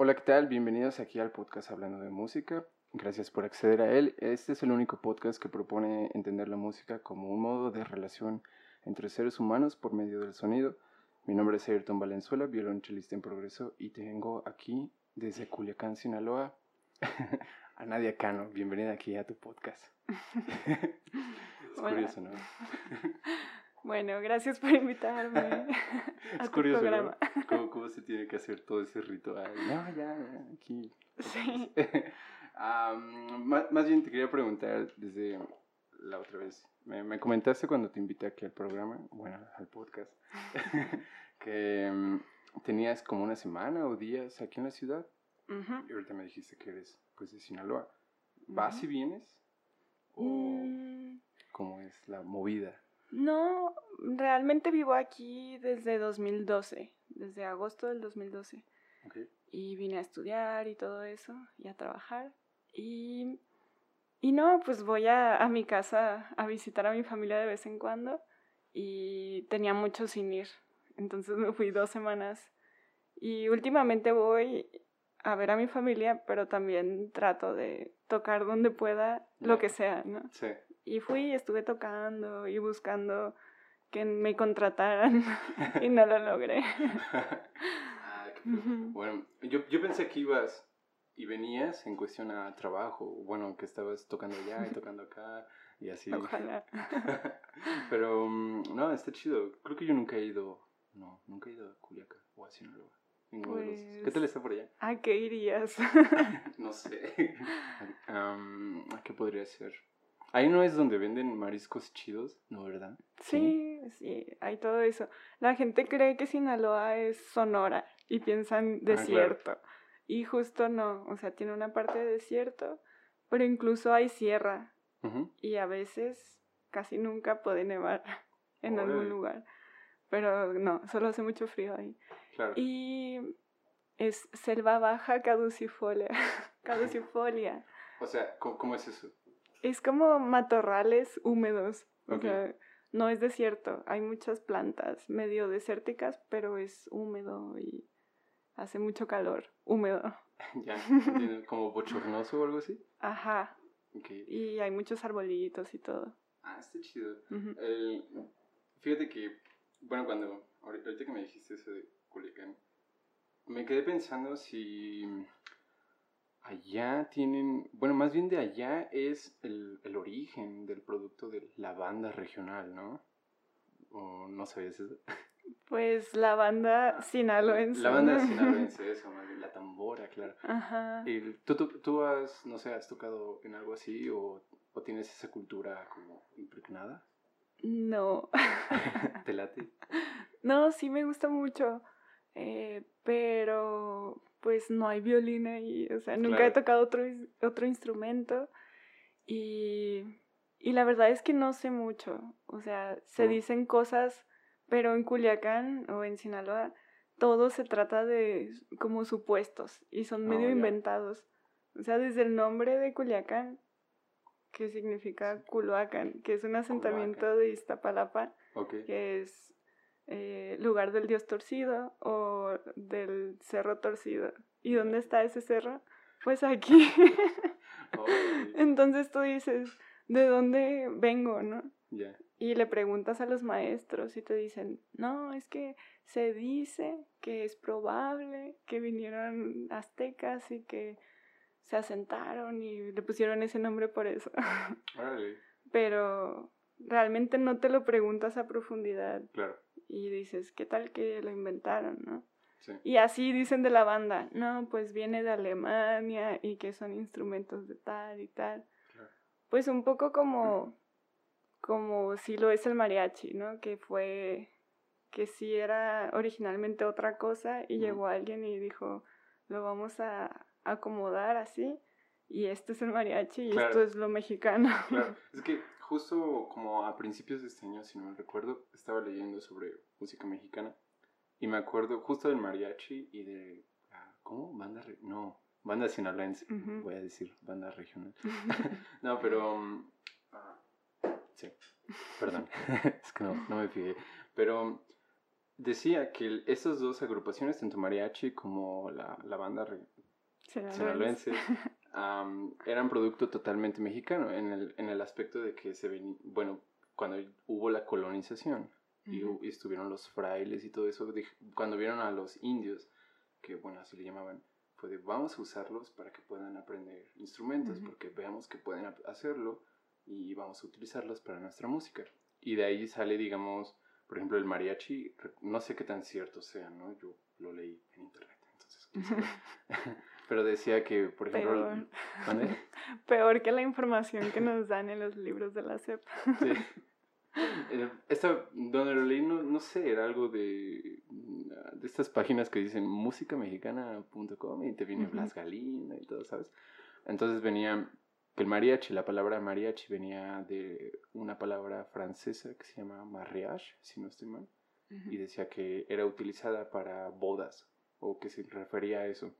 Hola, ¿qué tal? Bienvenidos aquí al podcast Hablando de Música. Gracias por acceder a él. Este es el único podcast que propone entender la música como un modo de relación entre seres humanos por medio del sonido. Mi nombre es Ayrton Valenzuela, violonchelista en progreso, y tengo aquí desde Culiacán, Sinaloa, a Nadia Cano. Bienvenida aquí a tu podcast. es curioso, ¿no? Bueno, gracias por invitarme. A es curioso, programa. ¿no? ¿Cómo, se tiene que hacer todo ese ritual? No, ya, ya, aquí. Sí. más, más, bien te quería preguntar desde la otra vez. Me, me, comentaste cuando te invité aquí al programa, bueno, al podcast, que um, tenías como una semana o días aquí en la ciudad. Y ahorita me dijiste que eres pues de Sinaloa. ¿Vas y vienes? ¿O mm. cómo es la movida? No, realmente vivo aquí desde 2012, desde agosto del 2012. Y vine a estudiar y todo eso, y a trabajar. Y, y no, pues voy a, a mi casa a visitar a mi familia de vez en cuando. Y tenía mucho sin ir. Entonces me fui dos semanas. Y últimamente voy a ver a mi familia, pero también trato de tocar donde pueda, lo que sea, ¿no? Sí. Y fui y estuve tocando y buscando que me contrataran y no lo logré. ah, bueno, yo, yo pensé que ibas y venías en cuestión a trabajo, bueno, que estabas tocando allá y tocando acá y así. Ojalá. Pero mm, no, está chido. Creo que yo nunca he ido, no, nunca he ido a Culiacán o a Sinaloa. Pues, ¿Qué tal está por allá? ¿A qué irías? no sé. ¿A qué podría ser? Ahí no es donde venden mariscos chidos, ¿no, verdad? Sí, sí, hay todo eso. La gente cree que Sinaloa es Sonora y piensan ah, desierto. Y justo no, o sea, tiene una parte de desierto, pero incluso hay sierra. Y a veces, casi nunca puede nevar en algún lugar. Pero no, solo hace mucho frío ahí. Claro. Y es selva baja caducifolia. caducifolia. O sea, ¿cómo es eso? Es como matorrales húmedos. O sea, no es desierto. Hay muchas plantas medio desérticas, pero es húmedo y hace mucho calor. Húmedo. ya, como bochornoso o algo así. Ajá. Y hay muchos arbolitos y todo. Ah, está chido. fíjate que, bueno, cuando, ahorita que me dijiste eso de Culiacán, me quedé pensando si Allá tienen, bueno, más bien de allá es el, el origen del producto de la banda regional, ¿no? ¿O no sabías eso? Pues la banda sinaloense. La banda sinaloense, eso, la tambora, claro. Ajá. ¿Y tú, tú, tú, has, no sé, has tocado en algo así o, o tienes esa cultura como impregnada? No. ¿Te late? No, sí me gusta mucho, eh, pero pues no hay violín ahí, o sea, nunca he tocado otro, otro instrumento. Y, y, la verdad es que no sé mucho, o sea, se dicen cosas, pero en Culiacán o en Sinaloa todo se trata de como supuestos y son ah, medio inventados, o sea, desde el nombre de Culiacán, que significa Culhuacán, que es un asentamiento de Iztapalapa, que es eh, lugar del dios torcido o del cerro torcido. ¿Y dónde está ese cerro? Pues aquí. Entonces tú dices, ¿de dónde vengo, no? Y le preguntas a los maestros y te dicen, no, es que se dice que es probable que vinieron aztecas y que se asentaron y le pusieron ese nombre por eso. Pero realmente no te lo preguntas a profundidad. Claro y dices, ¿qué tal que lo inventaron, no? Y así dicen de la banda, no, pues viene de Alemania y que son instrumentos de tal y tal. Pues un poco como, como si lo es el mariachi, ¿no? Que fue, que sí era originalmente otra cosa y llegó alguien y dijo, lo vamos a acomodar así y este es el mariachi y esto es lo mexicano. Claro, es que justo como a principios de este año, si no me recuerdo, estaba leyendo sobre música mexicana y me acuerdo justo del mariachi y de... Ah, ¿Cómo? Banda... No, banda sinaloense, voy a decir banda regional. no, pero... Um, ah, sí, perdón, es que no, no me fijé. Pero decía que estas dos agrupaciones, tanto mariachi como la, la banda sinaloense, eran producto totalmente mexicano en el, en el aspecto de que se ven, bueno, cuando hubo la colonización y, estuvieron los frailes y todo eso, cuando vieron a los indios, que bueno, así le llamaban, fue de vamos a usarlos para que puedan aprender instrumentos, porque veamos que pueden hacerlo y vamos a utilizarlos para nuestra música. Y de ahí sale, digamos, por ejemplo, el mariachi, no sé qué tan cierto sea, ¿no? Yo lo leí en internet, entonces. Pero decía que, por ejemplo. Peor. Peor que la información que nos dan en los libros de la CEP. Sí. Esta, donde lo leí, no, no sé, era algo de, de estas páginas que dicen músicamexicana.com y te viene Blas Galina y todo, ¿sabes? Entonces venía el mariachi, la palabra mariachi venía de una palabra francesa que se llama mariage, si no estoy mal, y decía que era utilizada para bodas o que se refería a eso.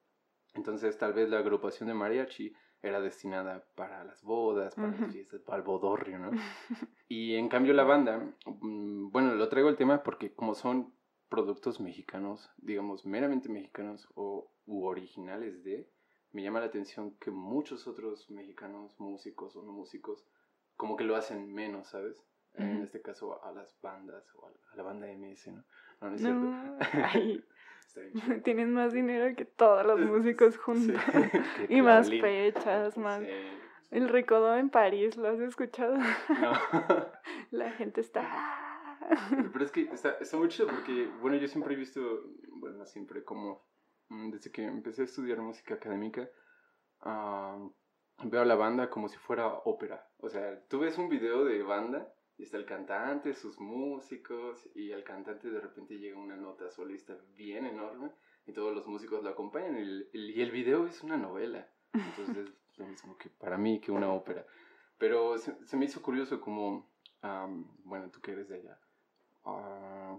Entonces tal vez la agrupación de mariachi era destinada para las bodas, para las fiestas, para el bodorrio, ¿no? y en cambio la banda, mm, bueno, lo traigo el tema porque como son productos mexicanos, digamos, meramente mexicanos o u originales de, me llama la atención que muchos otros mexicanos, músicos o no músicos, como que lo hacen menos, ¿sabes? En este caso a las bandas o a la banda MS, ¿no? No, no es cierto. Tienen más dinero que todos los músicos juntos. y más fechas, más... El recodo en París, ¿lo has escuchado? No. la gente está... Pero es que está, está muy chido porque, bueno, yo siempre he visto, bueno, siempre como Mm, desde que empecé a estudiar música académica, veo a la banda como si fuera ópera. O sea, tú ves un video de banda y está el cantante, sus músicos, y el cantante de repente llega una nota solista bien enorme y todos los músicos lo acompañan. Y el, y el video es una novela. Entonces es lo mismo que para mí que una ópera. Pero se, me hizo curioso como, bueno, tú que eres de allá, ah,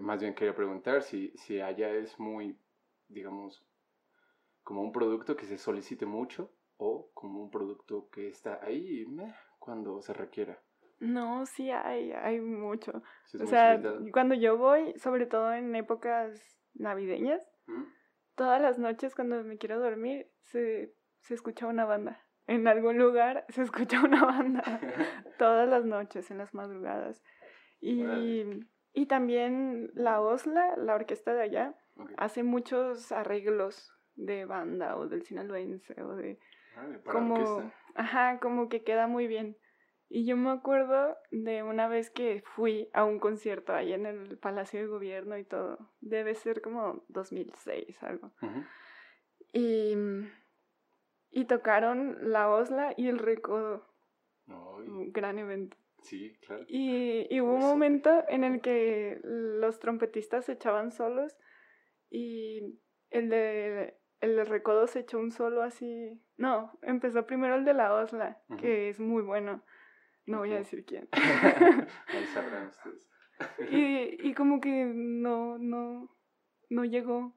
más bien quería preguntar si, si allá es muy digamos, como un producto que se solicite mucho o como un producto que está ahí cuando se requiera. No, sí hay, hay mucho. o sea, cuando yo voy, sobre todo en épocas navideñas, todas las noches cuando me quiero dormir, se, se escucha una banda. En algún lugar se escucha una banda. todas las noches, en las madrugadas. Y, y también la OSLA, la orquesta de allá, hace muchos arreglos de banda o del sinaloense o de... como, ajá, como que queda muy bien. Y yo me acuerdo de una vez que fui a un concierto ahí en el Palacio de Gobierno y todo. Debe ser como 2006, algo. y, y tocaron la Osla y el Recodo. Un gran evento. Sí, claro. Y, y hubo un momento en el que los trompetistas se echaban solos y el de el de Recodo se echó un solo así. No, empezó primero el de la Osla, que es muy bueno. No voy a decir quién. Ahí sabrán ustedes. y, y como que no, no, no llegó.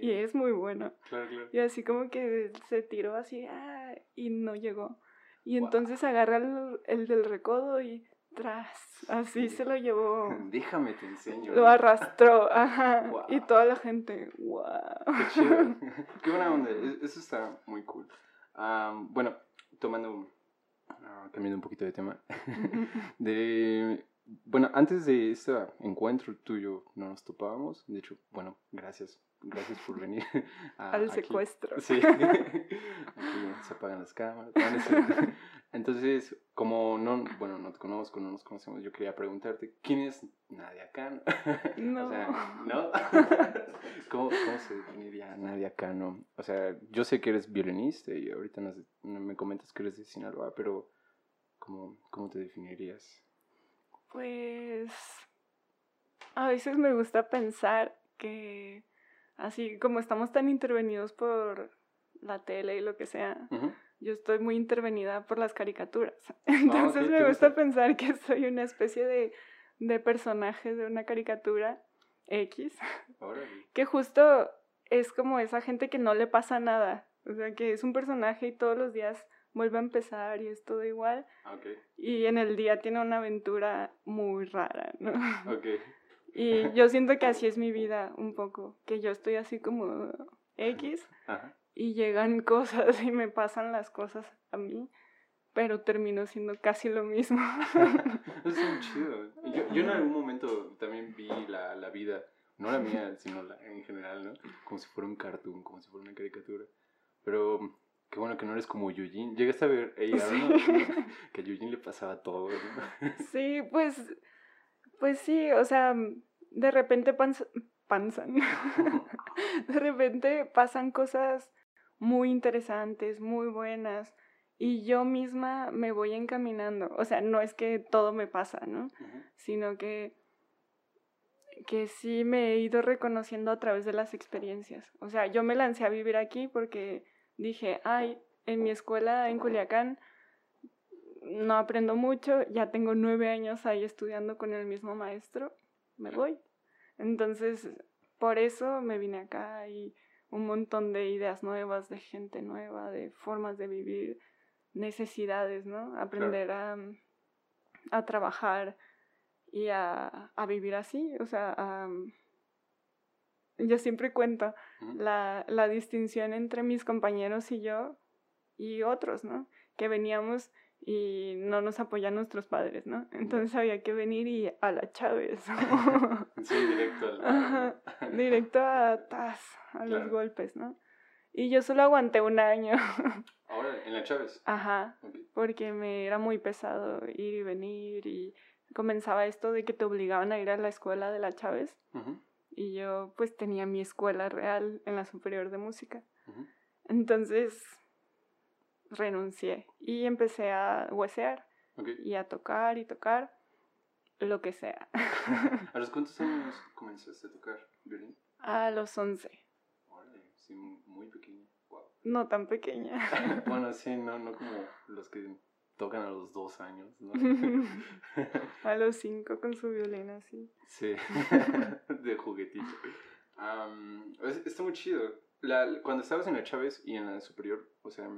Y es muy bueno. Claro, claro. Y así como que se tiró así ah, y no llegó. Y entonces agarra el, el, del recodo y tras, así se lo llevó. Déjame te enseño. Lo arrastró, ajá. Y toda la gente, wow. Qué chido. Qué buena onda. E, eso está muy cool. bueno, tomando, ah, cambiando un poquito de tema. de, bueno, antes de este encuentro tuyo no nos topábamos. De hecho, bueno, gracias. Gracias por venir. Al secuestro. Sí. aquí se apagan las cámaras. Entonces, como no, bueno, no te conozco, no nos conocemos, yo quería preguntarte, ¿quién es Nadia Cano? No. o sea, ¿no? ¿Cómo, ¿Cómo, se definiría Nadia Cano? O sea, yo sé que eres violinista y ahorita nos, me comentas que eres de Sinaloa, pero ¿cómo, ¿cómo te definirías? Pues a veces me gusta pensar que así como estamos tan intervenidos por la tele y lo que sea, yo estoy muy intervenida por las caricaturas. Ah, Entonces me gusta pensar que soy una especie de, de personaje de una caricatura X, que justo es como esa gente que no le pasa nada, o sea, que es un personaje y todos los días vuelve a empezar y es todo igual. Ah, y en el día tiene una aventura muy rara, ¿no? Y yo siento que así es mi vida un poco, que yo estoy así como X y llegan cosas y me pasan las cosas a mí, pero termino siendo casi lo mismo. es muy chido. Yo, yo en algún momento también vi la, la vida, no la mía, sino la, en general, ¿no? Como si fuera un cartoon, como si fuera una caricatura. Pero qué bueno que no eres como Yujin. Llegaste a ver ella, que a Yujin le pasaba todo, ¿no? Sí, pues, pues sí, o sea, de repente panzan, de repente pasan cosas muy interesantes, muy buenas, y yo misma me voy encaminando. O sea, no es que todo me pasa, ¿no? Sino que que sí me he ido reconociendo a través de las experiencias. O sea, yo me lancé a vivir aquí porque dije, ay, en mi escuela en Culiacán no aprendo mucho, ya tengo nueve años ahí estudiando con el mismo maestro, me voy. Entonces, por eso me vine acá y un montón de ideas nuevas, de gente nueva, de formas de vivir, necesidades, ¿no? Aprender a, a, trabajar y a, a, vivir así, o sea, a, yo siempre cuento la, la distinción entre mis compañeros y yo y otros, ¿no? Que veníamos y no nos apoyan nuestros padres, ¿no? Entonces había que venir y a la Chávez. sí, directo a directo a, a los golpes, ¿no? Y yo solo aguanté un año. ¿Ahora en la Chávez? Ajá, porque me era muy pesado ir y venir y comenzaba esto de que te obligaban a ir a la escuela de la Chávez. Y yo pues tenía mi escuela real en la superior de música. Entonces renuncié y empecé a huesear y a tocar y tocar lo que sea. ¿A los cuántos años comenzaste a tocar violín? A los 11. sí, muy pequeña. No tan pequeña. bueno, sí, no, no como los que tocan a los dos años, ¿no? a los cinco con su violín así. Sí, de juguetito. está muy chido. La, cuando estabas en la Chávez y en la superior, o sea,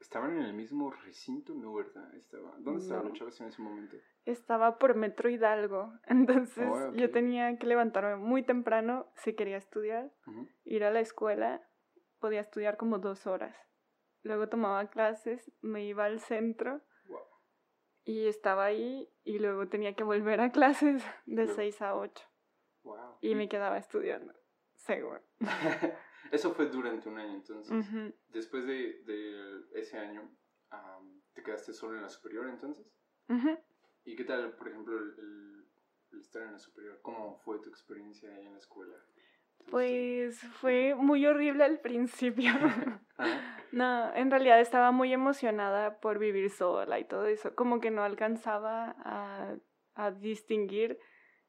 ¿Estaban en el mismo recinto? No, ¿verdad? Estaba, ¿Dónde estaban los chavos en ese momento? Estaba por Metro Hidalgo. Entonces oh, yo tenía que levantarme muy temprano si quería estudiar, ir a la escuela, podía estudiar como dos horas. Luego tomaba clases, me iba al centro y estaba ahí y luego tenía que volver a clases de seis a ocho. Y me quedaba estudiando, seguro. Eso fue durante un año, entonces. Después de, de, ese año, ¿te quedaste solo en la superior entonces? ¿Y qué tal, por ejemplo, el, estar en la superior? ¿Cómo fue tu experiencia ahí en la escuela? Pues fue muy horrible al principio. no, en realidad estaba muy emocionada por vivir sola y todo eso. Como que no alcanzaba a, a distinguir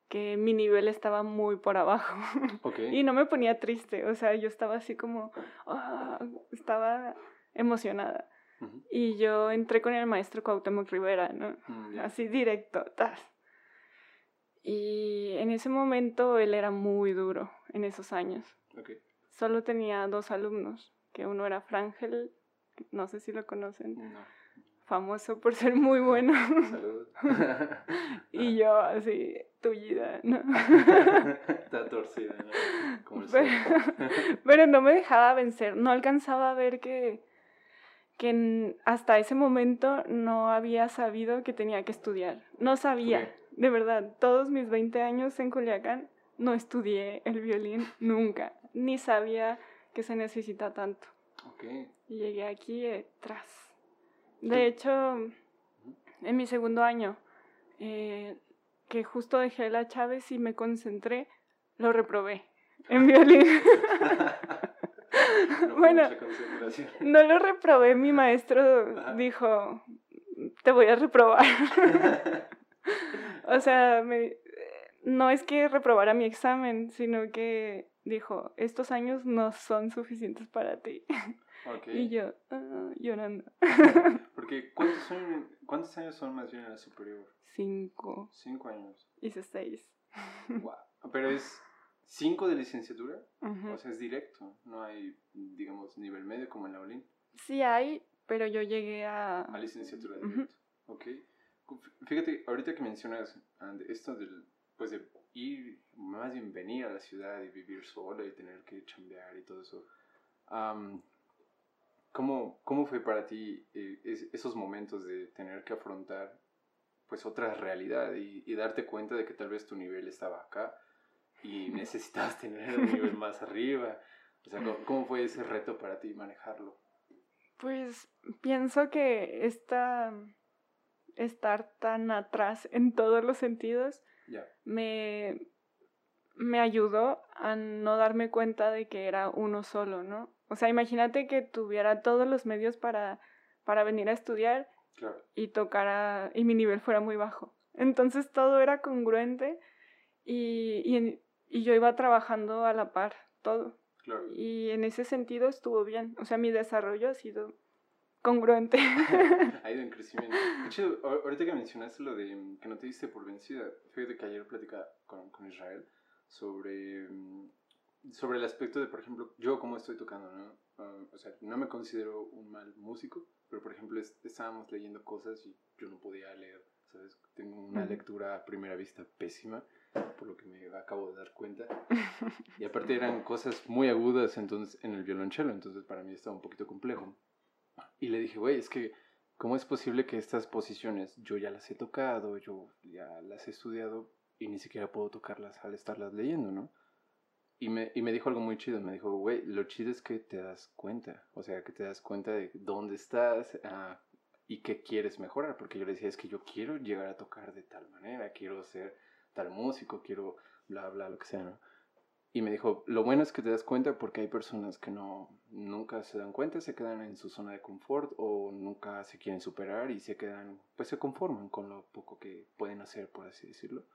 que mi nivel estaba muy por abajo. y no me ponía triste, o sea, yo estaba así como, ah, estaba emocionada. Y yo entré con el maestro Cuauhtémoc Rivera, ¿no? Mm, así directo, tas. Y en ese momento él era muy duro, en esos años. Solo tenía dos alumnos, que uno era Frangel, no sé si lo conocen. famoso por ser muy bueno. y yo así, tullida, ¿no? Está torcida, ¿no? pero, no me dejaba vencer, no alcanzaba a ver que, que hasta ese momento no había sabido que tenía que estudiar. No sabía, de verdad, todos mis 20 años en Culiacán no estudié el violín nunca, ni sabía que se necesita tanto. Y llegué aquí detrás. De hecho, en mi segundo año, eh, que justo dejé la Chávez y me concentré, lo reprobé en violín. bueno, no lo reprobé, mi maestro dijo, te voy a reprobar. o sea, me, no es que reprobara mi examen, sino que dijo, estos años no son suficientes para ti. Y yo, ah, llorando. Porque, ¿cuántos, son, ¿cuántos años son más bien en la superior? Cinco. Cinco años. Hice seis. Pero es cinco de licenciatura, o sea, es directo, no hay, digamos, nivel medio como en la OLIN. Sí hay, pero yo llegué a... A licenciatura directo, ok. Fíjate, ahorita que mencionas esto del, pues de ir, más bien venir a la ciudad y vivir solo y tener que chambear y todo eso. ¿Cómo, ¿Cómo fue para ti eh, esos momentos de tener que afrontar pues otra realidad y, y, darte cuenta de que tal vez tu nivel estaba acá y necesitabas tener un nivel más arriba? O sea, ¿cómo, fue ese reto para ti manejarlo? Pues pienso que esta, estar tan atrás en todos los sentidos me, me ayudó a no darme cuenta de que era uno solo, ¿no? O sea, imagínate que tuviera todos los medios para, para venir a estudiar y tocara, y mi nivel fuera muy bajo. Entonces todo era congruente y, y, y yo iba trabajando a la par, todo. Y en ese sentido estuvo bien. O sea, mi desarrollo ha sido congruente. ha ido en crecimiento. De hecho, ahorita que mencionaste lo de que no te diste por vencida, fíjate que ayer platicaba con, con Israel sobre, mm, sobre el aspecto de, por ejemplo, yo cómo estoy tocando, ¿no? Ah, o sea, no me considero un mal músico, pero por ejemplo estábamos leyendo cosas y yo no podía leer, ¿sabes? Tengo una lectura a primera vista pésima por lo que me acabo de dar cuenta. Y aparte eran cosas muy agudas entonces, en el violonchelo, entonces para mí estaba un poquito complejo. Y le dije, güey, es que, ¿cómo es posible que estas posiciones yo ya las he tocado, yo ya las he estudiado y ni siquiera puedo tocarlas al estarlas leyendo, ¿no? Y me, y me dijo algo muy chido, me dijo, güey, lo chido es que te das cuenta, o sea, que te das cuenta de dónde estás ah, y qué quieres mejorar, porque yo le decía, es que yo quiero llegar a tocar de tal manera, quiero ser tal músico, quiero bla, bla, lo que sea, ¿no? Y me dijo, lo bueno es que te das cuenta porque hay personas que no, nunca se dan cuenta, se quedan en su zona de confort o nunca se quieren superar y se quedan, pues se conforman con lo poco que pueden hacer, por así decirlo.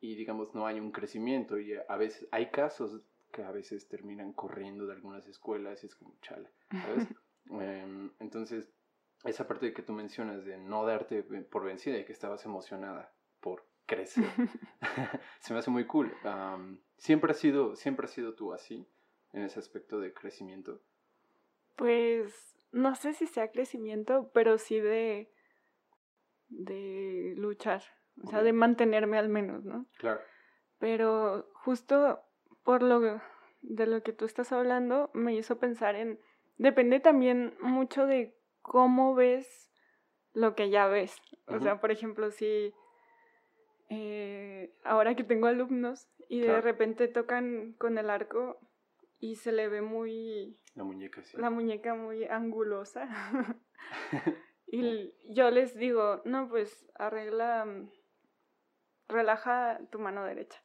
Y digamos, no hay un crecimiento y a veces hay casos que a veces terminan corriendo de algunas escuelas y es como chale, ¿sabes? Em, entonces, esa parte que tú mencionas de no darte por vencida y que estabas emocionada por crece. Se me hace muy cool. ¿siempre, has sido, ¿Siempre has sido tú así, en ese aspecto de crecimiento? Pues no sé si sea crecimiento, pero sí de, de luchar, o sea, de mantenerme al menos, ¿no? Claro. Pero justo por lo de lo que tú estás hablando, me hizo pensar en, depende también mucho de cómo ves lo que ya ves. O sea, por ejemplo, si eh, ahora que tengo alumnos y de repente tocan con el arco y se le ve muy... La muñeca, sí. La muñeca muy angulosa. y yo les digo, no, pues arregla, mm, relaja tu mano derecha.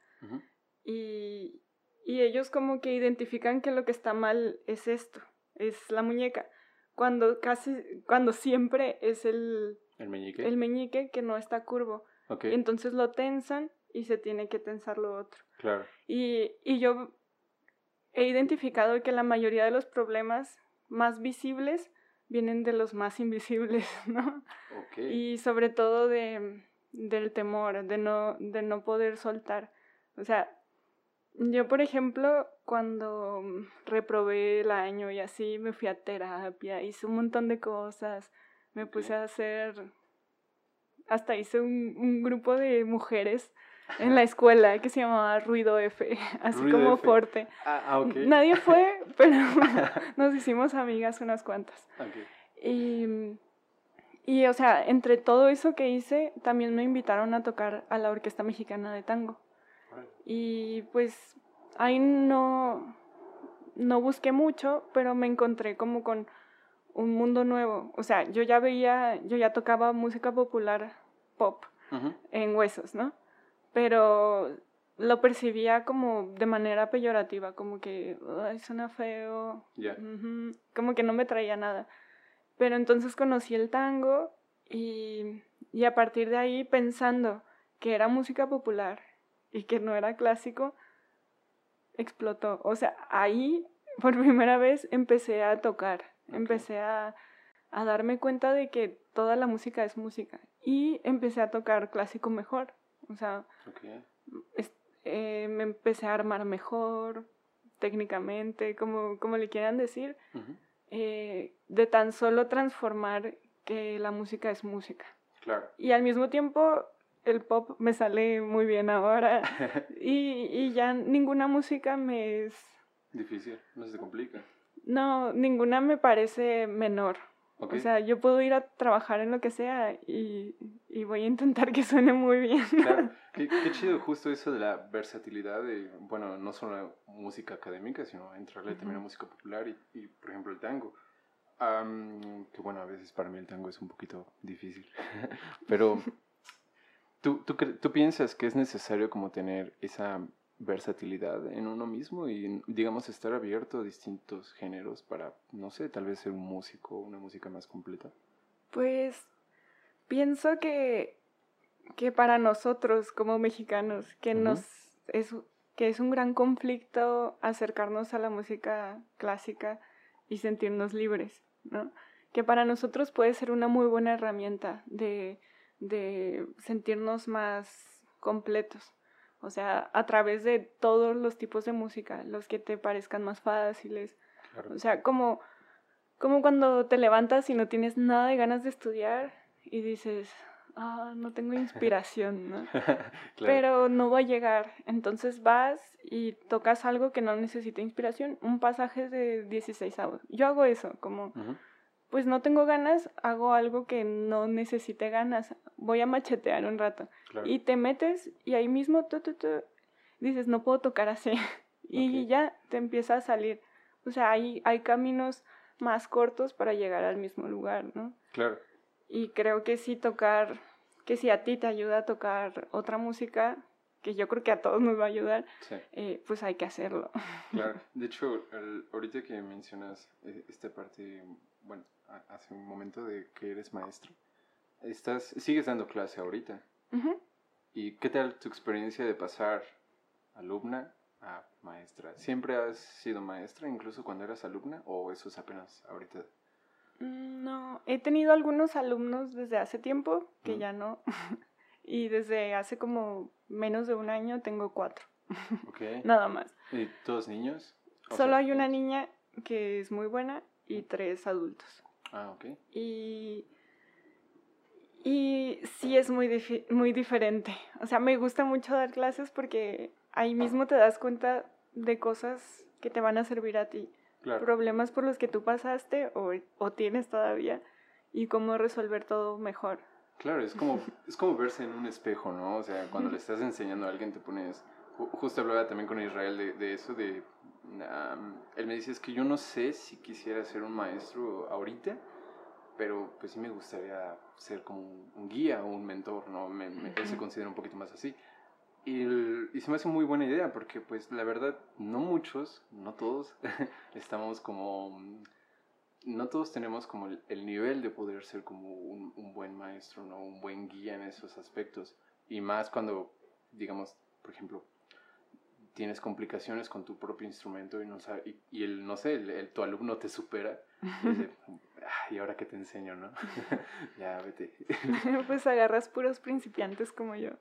y, y ellos como que identifican que lo que está mal es esto, es la muñeca. Cuando casi, cuando siempre es el... El meñique. El meñique que no está curvo. Entonces lo tensan y se tiene que tensar lo otro. Claro. Y, y yo he identificado que la mayoría de los problemas más visibles vienen de los más invisibles, ¿no? Y sobre todo de, del temor, de no, de no poder soltar. O sea, yo, por ejemplo, cuando reprobé el año y así, me fui a terapia, hice un montón de cosas, me puse a hacer hasta hice un, un grupo de mujeres en la escuela que se llamaba Ruido F, así como fuerte. Ah, ah Nadie fue, pero nos hicimos amigas unas cuantas. Y, y, o sea, entre todo eso que hice, también me invitaron a tocar a la Orquesta Mexicana de Tango. Y pues ahí no, no busqué mucho, pero me encontré como con un mundo nuevo. O sea, yo ya veía, yo ya tocaba música popular pop en huesos, ¿no? Pero lo percibía como de manera peyorativa, como que Ay, suena feo, como que no me traía nada. Pero entonces conocí el tango y, y a partir de ahí pensando que era música popular y que no era clásico, explotó. O sea, ahí por primera vez empecé a tocar Empecé a, a darme cuenta de que toda la música es música y empecé a tocar clásico mejor. O sea, eh, me empecé a armar mejor técnicamente, como, como le quieran decir, eh, de tan solo transformar que la música es música. Claro. Y al mismo tiempo el pop me sale muy bien ahora y, y ya ninguna música me es... Difícil, no se complica. No, ninguna me parece menor. O sea, yo puedo ir a trabajar en lo que sea y, y voy a intentar que suene muy bien. Claro, qué, qué, chido justo eso de la versatilidad de, bueno, no solo la música académica, sino entrarle también a música popular y, y, por ejemplo, el tango. que bueno, a veces para mí el tango es un poquito difícil, pero ¿tú, tú, ¿tú piensas que es necesario como tener esa versatilidad en uno mismo y, digamos, estar abierto a distintos géneros para, no sé, tal vez ser un músico, una música más completa? Pues pienso que, que para nosotros como mexicanos, que, nos es, que es un gran conflicto acercarnos a la música clásica y sentirnos libres, ¿no? Que para nosotros puede ser una muy buena herramienta de, de sentirnos más completos. O sea, a través de todos los tipos de música, los que te parezcan más fáciles. O sea, como, como cuando te levantas y no tienes nada de ganas de estudiar y dices, ah, no tengo inspiración, ¿no? Pero no va a llegar. Entonces vas y tocas algo que no necesita inspiración, un pasaje de 16 avos. Yo hago eso, como pues no tengo ganas, hago algo que no necesite ganas, voy a machetear un rato. Y te metes y ahí mismo tú, dices, no puedo tocar así. y ya te empieza a salir. O sea, hay, hay caminos más cortos para llegar al mismo lugar, ¿no? Claro. Y creo que sí tocar, que si a ti te ayuda a tocar otra música, que yo creo que a todos nos va a ayudar, eh, pues hay que hacerlo. Claro, de hecho, ahorita que mencionas eh, esta parte, bueno, hace un momento de que eres maestro. Estás, sigues dando clase ahorita. ¿Y qué tal tu experiencia de pasar alumna a maestra? ¿Siempre has sido maestra, incluso cuando eras alumna, o eso es apenas ahorita? Mm, no, he tenido algunos alumnos desde hace tiempo, que ya no, y desde hace como menos de un año tengo cuatro. Nada más. ¿Y todos niños? Solo hay una niña que es muy buena y tres adultos. Ah, ok. Y, y sí es muy, muy diferente. O sea, me gusta mucho dar clases porque ahí mismo te das cuenta de cosas que te van a servir a ti. Problemas por los que tú pasaste o, o tienes todavía y cómo resolver todo mejor. Claro, es como, es como verse en un espejo, ¿no? O sea, cuando le estás enseñando a alguien te pones... Justo hablaba también con Israel de, de eso, de él me dice, es que yo no sé si quisiera ser un maestro ahorita, pero pues sí me gustaría ser como un, guía o un mentor, ¿no? Me, Él se considera un poquito más así. Y, y, se me hace muy buena idea porque pues la verdad no muchos, no todos, estamos como... No todos tenemos como el, nivel de poder ser como un, un, buen maestro, ¿no? Un buen guía en esos aspectos. Y más cuando, digamos, por ejemplo, tienes complicaciones con tu propio instrumento y, no sabe, y, el, no sé, el, tu alumno te supera y dice, ¿y ahora qué te enseño, no? ya, vete. pues agarras puros principiantes como yo.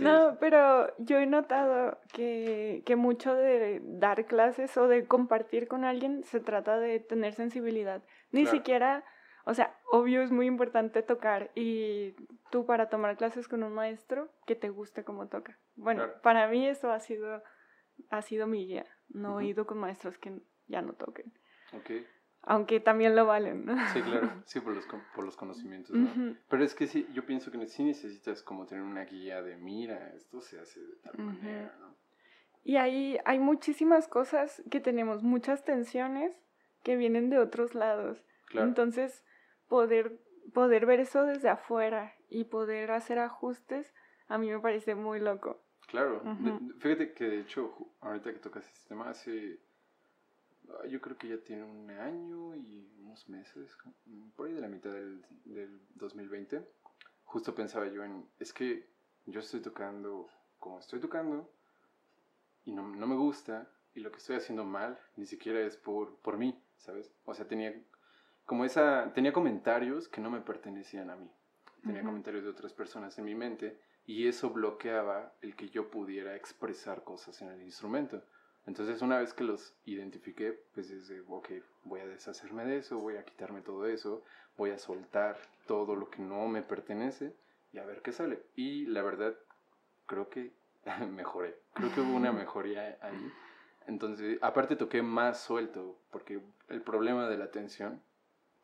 no, pero yo he notado que, que mucho de dar clases o de compartir con alguien se trata de tener sensibilidad. Ni siquiera o sea, obvio es muy importante tocar y tú para tomar clases con un maestro que te guste cómo toca. Bueno, para mí eso ha sido, ha sido mi guía. No he ido con maestros que ya no toquen. Okay. Aunque también lo valen, ¿no? Sí, claro, sí, por los, por los conocimientos, ¿no? Pero es que sí, yo pienso que sí necesitas como tener una guía de, mira, esto se hace de tal manera, ¿no? Y ahí hay muchísimas cosas que tenemos, muchas tensiones que vienen de otros lados. Claro. Entonces, poder, poder ver eso desde afuera y poder hacer ajustes, a mí me parece muy loco. Claro, fíjate que de hecho, ahorita que tocas este tema, hace, ah, yo creo que ya tiene un año y unos meses, por ahí de la mitad del, del 2020, justo pensaba yo en, es que yo estoy tocando como estoy tocando y no, no me gusta y lo que estoy haciendo mal ni siquiera es por, por mí, ¿sabes? O sea, tenía como esa, tenía comentarios que no me pertenecían a mí. Tenía comentarios de otras personas en mi mente y eso bloqueaba el que yo pudiera expresar cosas en el instrumento. Entonces una vez que los identifiqué, pues desde, ok, voy a deshacerme de eso, voy a quitarme todo eso, voy a soltar todo lo que no me pertenece y a ver qué sale. Y la verdad, creo que mejoré. Creo que hubo una mejoría ahí. Entonces, aparte toqué más suelto, porque el problema de la tensión,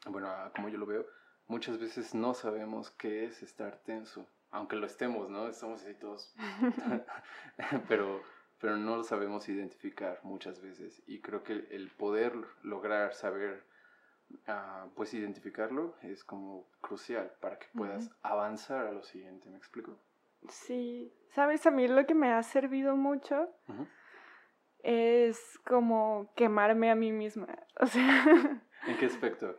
bueno, como yo lo veo, muchas veces no sabemos qué es estar tenso, aunque lo estemos, ¿no? Estamos así todos, pero, pero no lo sabemos identificar muchas veces. Y creo que el poder lograr saber, uh, pues identificarlo es como crucial para que puedas avanzar a lo siguiente, ¿me explico? Sí, sabes, a mí lo que me ha servido mucho es como quemarme a mí misma. O sea... ¿En qué aspecto?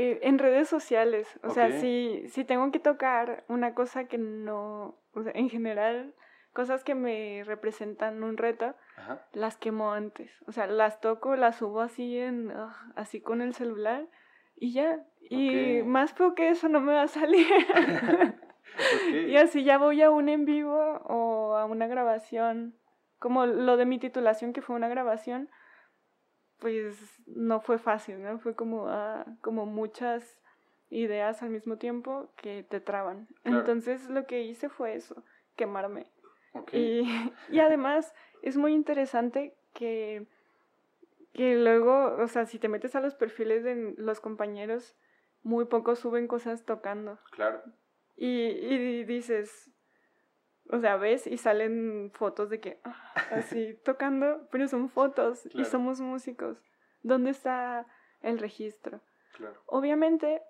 Eh, en redes sociales. O sea, si, si tengo que tocar una cosa que no... O sea, en general, cosas que me representan un reto, las quemo antes. O sea, las toco, las subo así, en, así con el celular y ya. Y más porque eso no me va a salir. Y así ya voy a un en vivo o a una grabación como lo de mi titulación, que fue una grabación, pues no fue fácil, ¿no? Fue como, ah, como muchas ideas al mismo tiempo que te traban. Entonces lo que hice fue eso, quemarme. Y, y, además es muy interesante que, que luego, o sea, si te metes a los perfiles de los compañeros, muy pocos suben cosas tocando. Claro. Y, y dices, o sea, ves y salen fotos de que, ah, así, tocando, pero son fotos y somos músicos. ¿Dónde está el registro? Claro. Obviamente,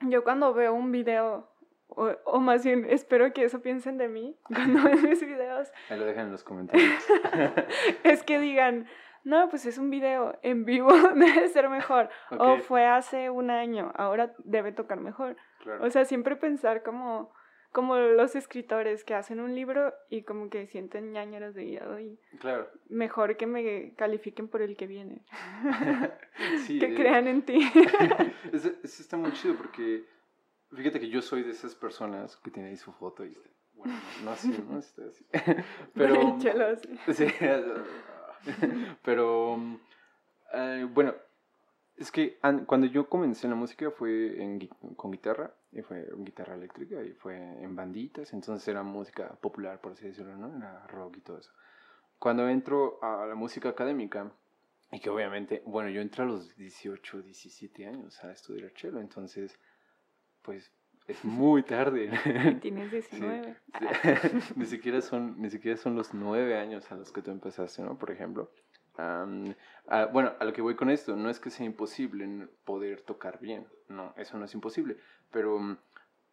yo cuando veo un video, o, o, más bien espero que eso piensen de mí cuando ven mis videos. Ahí lo dejan en los comentarios. es que digan, no, pues es un video en vivo, debe ser mejor. O fue hace un año, ahora debe tocar mejor. Claro. O sea, siempre pensar como como los escritores que hacen un libro y como que sienten ñañeras de guiado y claro. mejor que me califiquen por el que viene. que eh, crean en ti. eso, está muy chido porque fíjate que yo soy de esas personas que tiene ahí su foto y bueno, no así, ¿no? Está así. Pero... sí, pero, eh, bueno, es que cuando yo comencé en la música fue en, con guitarra, y fue guitarra eléctrica y fue en banditas, entonces era música popular, por así decirlo, ¿no? Era rock y todo eso. Cuando entro a la música académica, y que obviamente, bueno, yo entré a los 18, 17 años a estudiar cello, entonces, pues es muy tarde. Tienes 19. ni, siquiera son, ni siquiera son los 9 años a los que tú empezaste, ¿no? Por ejemplo bueno, a lo que voy con esto, no es que sea imposible poder tocar bien, no, eso no es imposible, pero mm,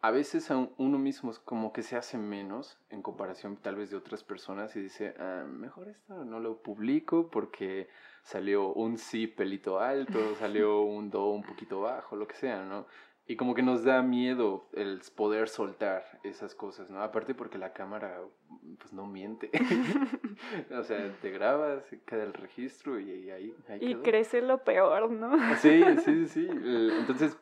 a veces a uno mismo como que se hace menos en comparación tal vez de otras personas y dice, ah, mejor esto no lo publico porque salió un sí pelito alto, salió un do un poquito bajo, lo que sea, ¿no? Y como que nos da miedo el poder soltar esas cosas, ¿no? Aparte porque la cámara, pues no miente. o sea, te grabas, queda el registro y, ahí, ahí Y crece lo peor, ¿no? sí, sí, sí. Entonces,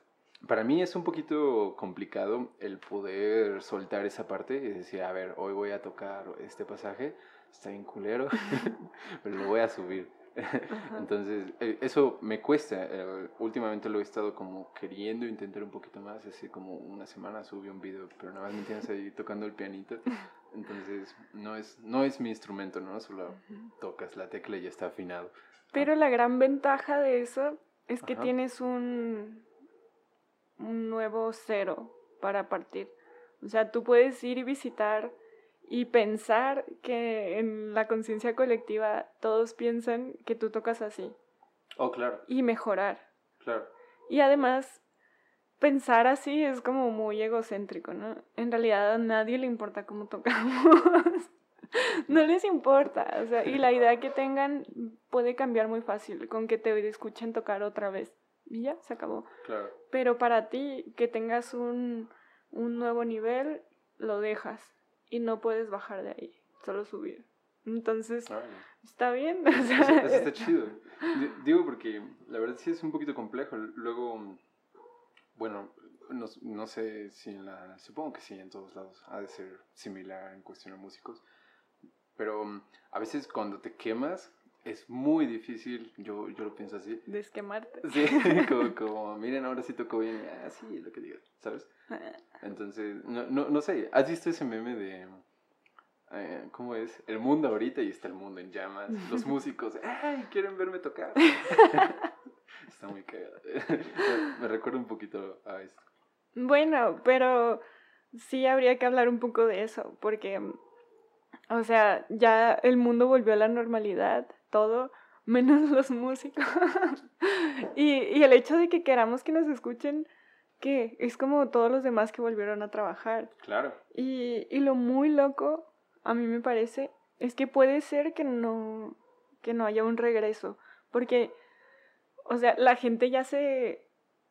para mí es un poquito complicado el poder soltar esa parte y decir, a ver, hoy voy a tocar este pasaje, está bien culero, pero lo voy a subir. Entonces, eh, eso me cuesta. Eh, últimamente lo he estado como queriendo intentar un poquito más. Así como una semana subí un video, pero nada más me tienes ahí tocando el pianito. Entonces, no es, no es mi instrumento, ¿no? Solo tocas la tecla y ya está afinado. Pero la gran ventaja de eso es que tienes un, un nuevo cero para partir. O sea, tú puedes ir y visitar y pensar que en la conciencia colectiva todos piensan que tú tocas así. Oh, claro. Y mejorar. Claro. Y además, pensar así es como muy egocéntrico, ¿no? En realidad a nadie le importa cómo tocamos. no les importa. O sea, y la idea que tengan puede cambiar muy fácil con que te escuchen tocar otra vez. Y ya, se acabó. Claro. Pero para ti, que tengas un, un nuevo nivel, lo dejas y no puedes bajar de ahí, solo subir. Entonces, está bien. eso, está chido. Digo porque la verdad sí es un poquito complejo. Luego, bueno, no, no, sé si en la... Supongo que sí, en todos lados ha de ser similar en cuestión de músicos. Pero a veces cuando te quemas, es muy difícil, yo, yo lo pienso así. De esquemarte. Sí, como, miren, ahora sí tocó bien, ah, sí, lo que digas, ¿sabes? Ah. Entonces, no, no, no sé, ¿has visto ese meme de, eh, ¿cómo es? El mundo ahorita y está el mundo en llamas, los músicos, ¡ay, quieren verme tocar! está muy cagado. Me recuerda un poquito a esto. Bueno, pero sí habría que hablar un poco de eso, porque, o sea, ya el mundo volvió a la normalidad, todo, menos los músicos. y, y el hecho de que queramos que nos escuchen, que es como todos los demás que volvieron a trabajar. Claro. Y, y lo muy loco, a mí me parece, es que puede ser que no, que no haya un regreso, porque, o sea, la gente ya se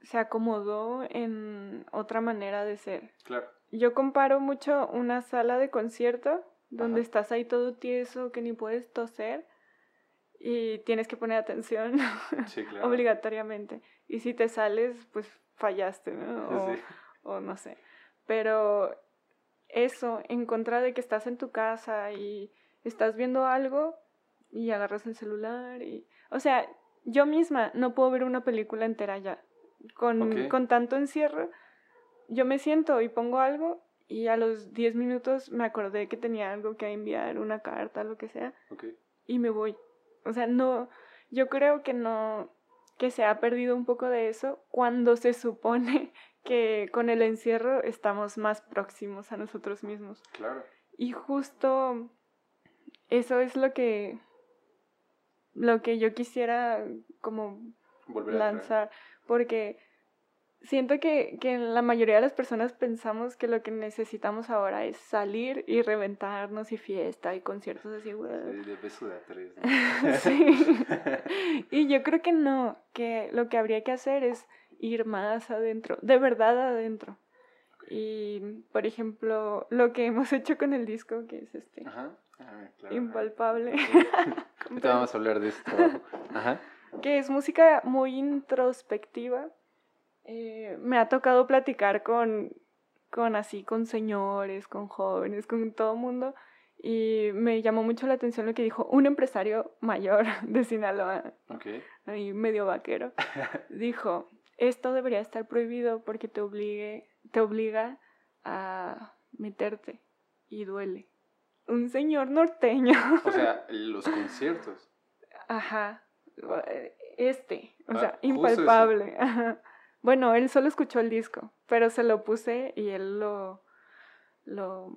se acomodó en otra manera de ser. Claro. Yo comparo mucho una sala de concierto donde estás ahí todo tieso, que ni puedes toser y tienes que poner atención sí, claro. obligatoriamente. Y si te sales, pues fallaste, ¿no? O, o no sé. Pero eso, en contra de que estás en tu casa y estás viendo algo y agarras el celular y... O sea, yo misma no puedo ver una película entera ya con, con tanto encierro, yo me siento y pongo algo y a los 10 minutos me acordé que tenía algo que enviar, una carta, lo que sea, y me voy. O sea, no, yo creo que no, que se ha perdido un poco de eso cuando se supone que con el encierro estamos más próximos a nosotros mismos. Claro. Y justo eso es lo que, lo que yo quisiera como lanzar porque siento que, que la mayoría de las personas pensamos que lo que necesitamos ahora es salir y reventarnos y fiesta y conciertos así, güey. de beso de tres. sí. y yo creo que no, que lo que habría que hacer es ir más adentro, de verdad adentro. Y, por ejemplo, lo que hemos hecho con el disco, que es este, Ajá. Ah, impalpable. Ahorita vamos a hablar de esto. Ajá que es música muy introspectiva. Eh, me ha tocado platicar con, con así, con señores, con jóvenes, con todo el mundo. Y me llamó mucho la atención lo que dijo un empresario mayor de Sinaloa, ahí medio vaquero. dijo, esto debería estar prohibido porque te, obligue, te obliga a meterte y duele. Un señor norteño. o sea, los conciertos. Ajá. Eh, este, o ah, sea, impalpable. Bueno, él solo escuchó el disco, pero se lo puse y él lo, lo,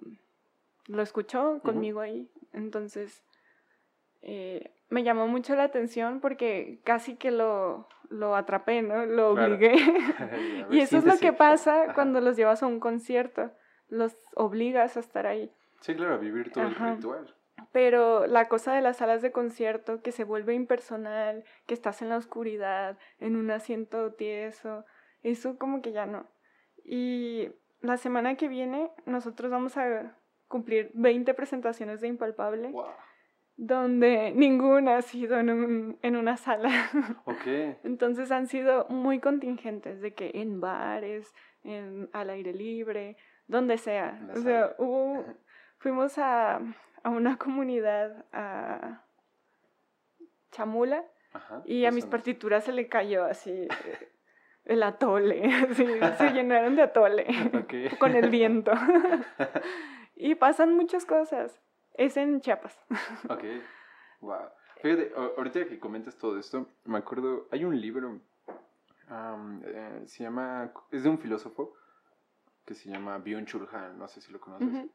lo escuchó conmigo ahí. Entonces, eh, me llamó mucho la atención porque casi que lo, lo atrapé, ¿no? Lo obligué. y eso es lo que pasa cuando los llevas a un concierto. Los obligas a estar ahí. Sí, claro, a vivir todo el ritual. Pero la cosa de las salas de concierto, que se vuelve impersonal, que estás en la oscuridad, en un asiento tieso, eso como que ya no. Y la semana que viene nosotros vamos a cumplir 20 presentaciones de Impalpable. Donde ninguna ha sido en, un, en una sala. Entonces han sido muy contingentes, de que en bares, en, al aire libre, donde sea. O sea, hubo, fuimos a, a una comunidad a Chamula y a mis partituras se le cayó así el atole, se llenaron de atole con el viento. y pasan muchas cosas. Es en Chiapas. Ok, wow. Fíjate, ahorita que comentas todo esto, me acuerdo, hay un libro, eh, se llama, es de un filósofo que se llama Byung-Chul Han, no sé si lo conoces.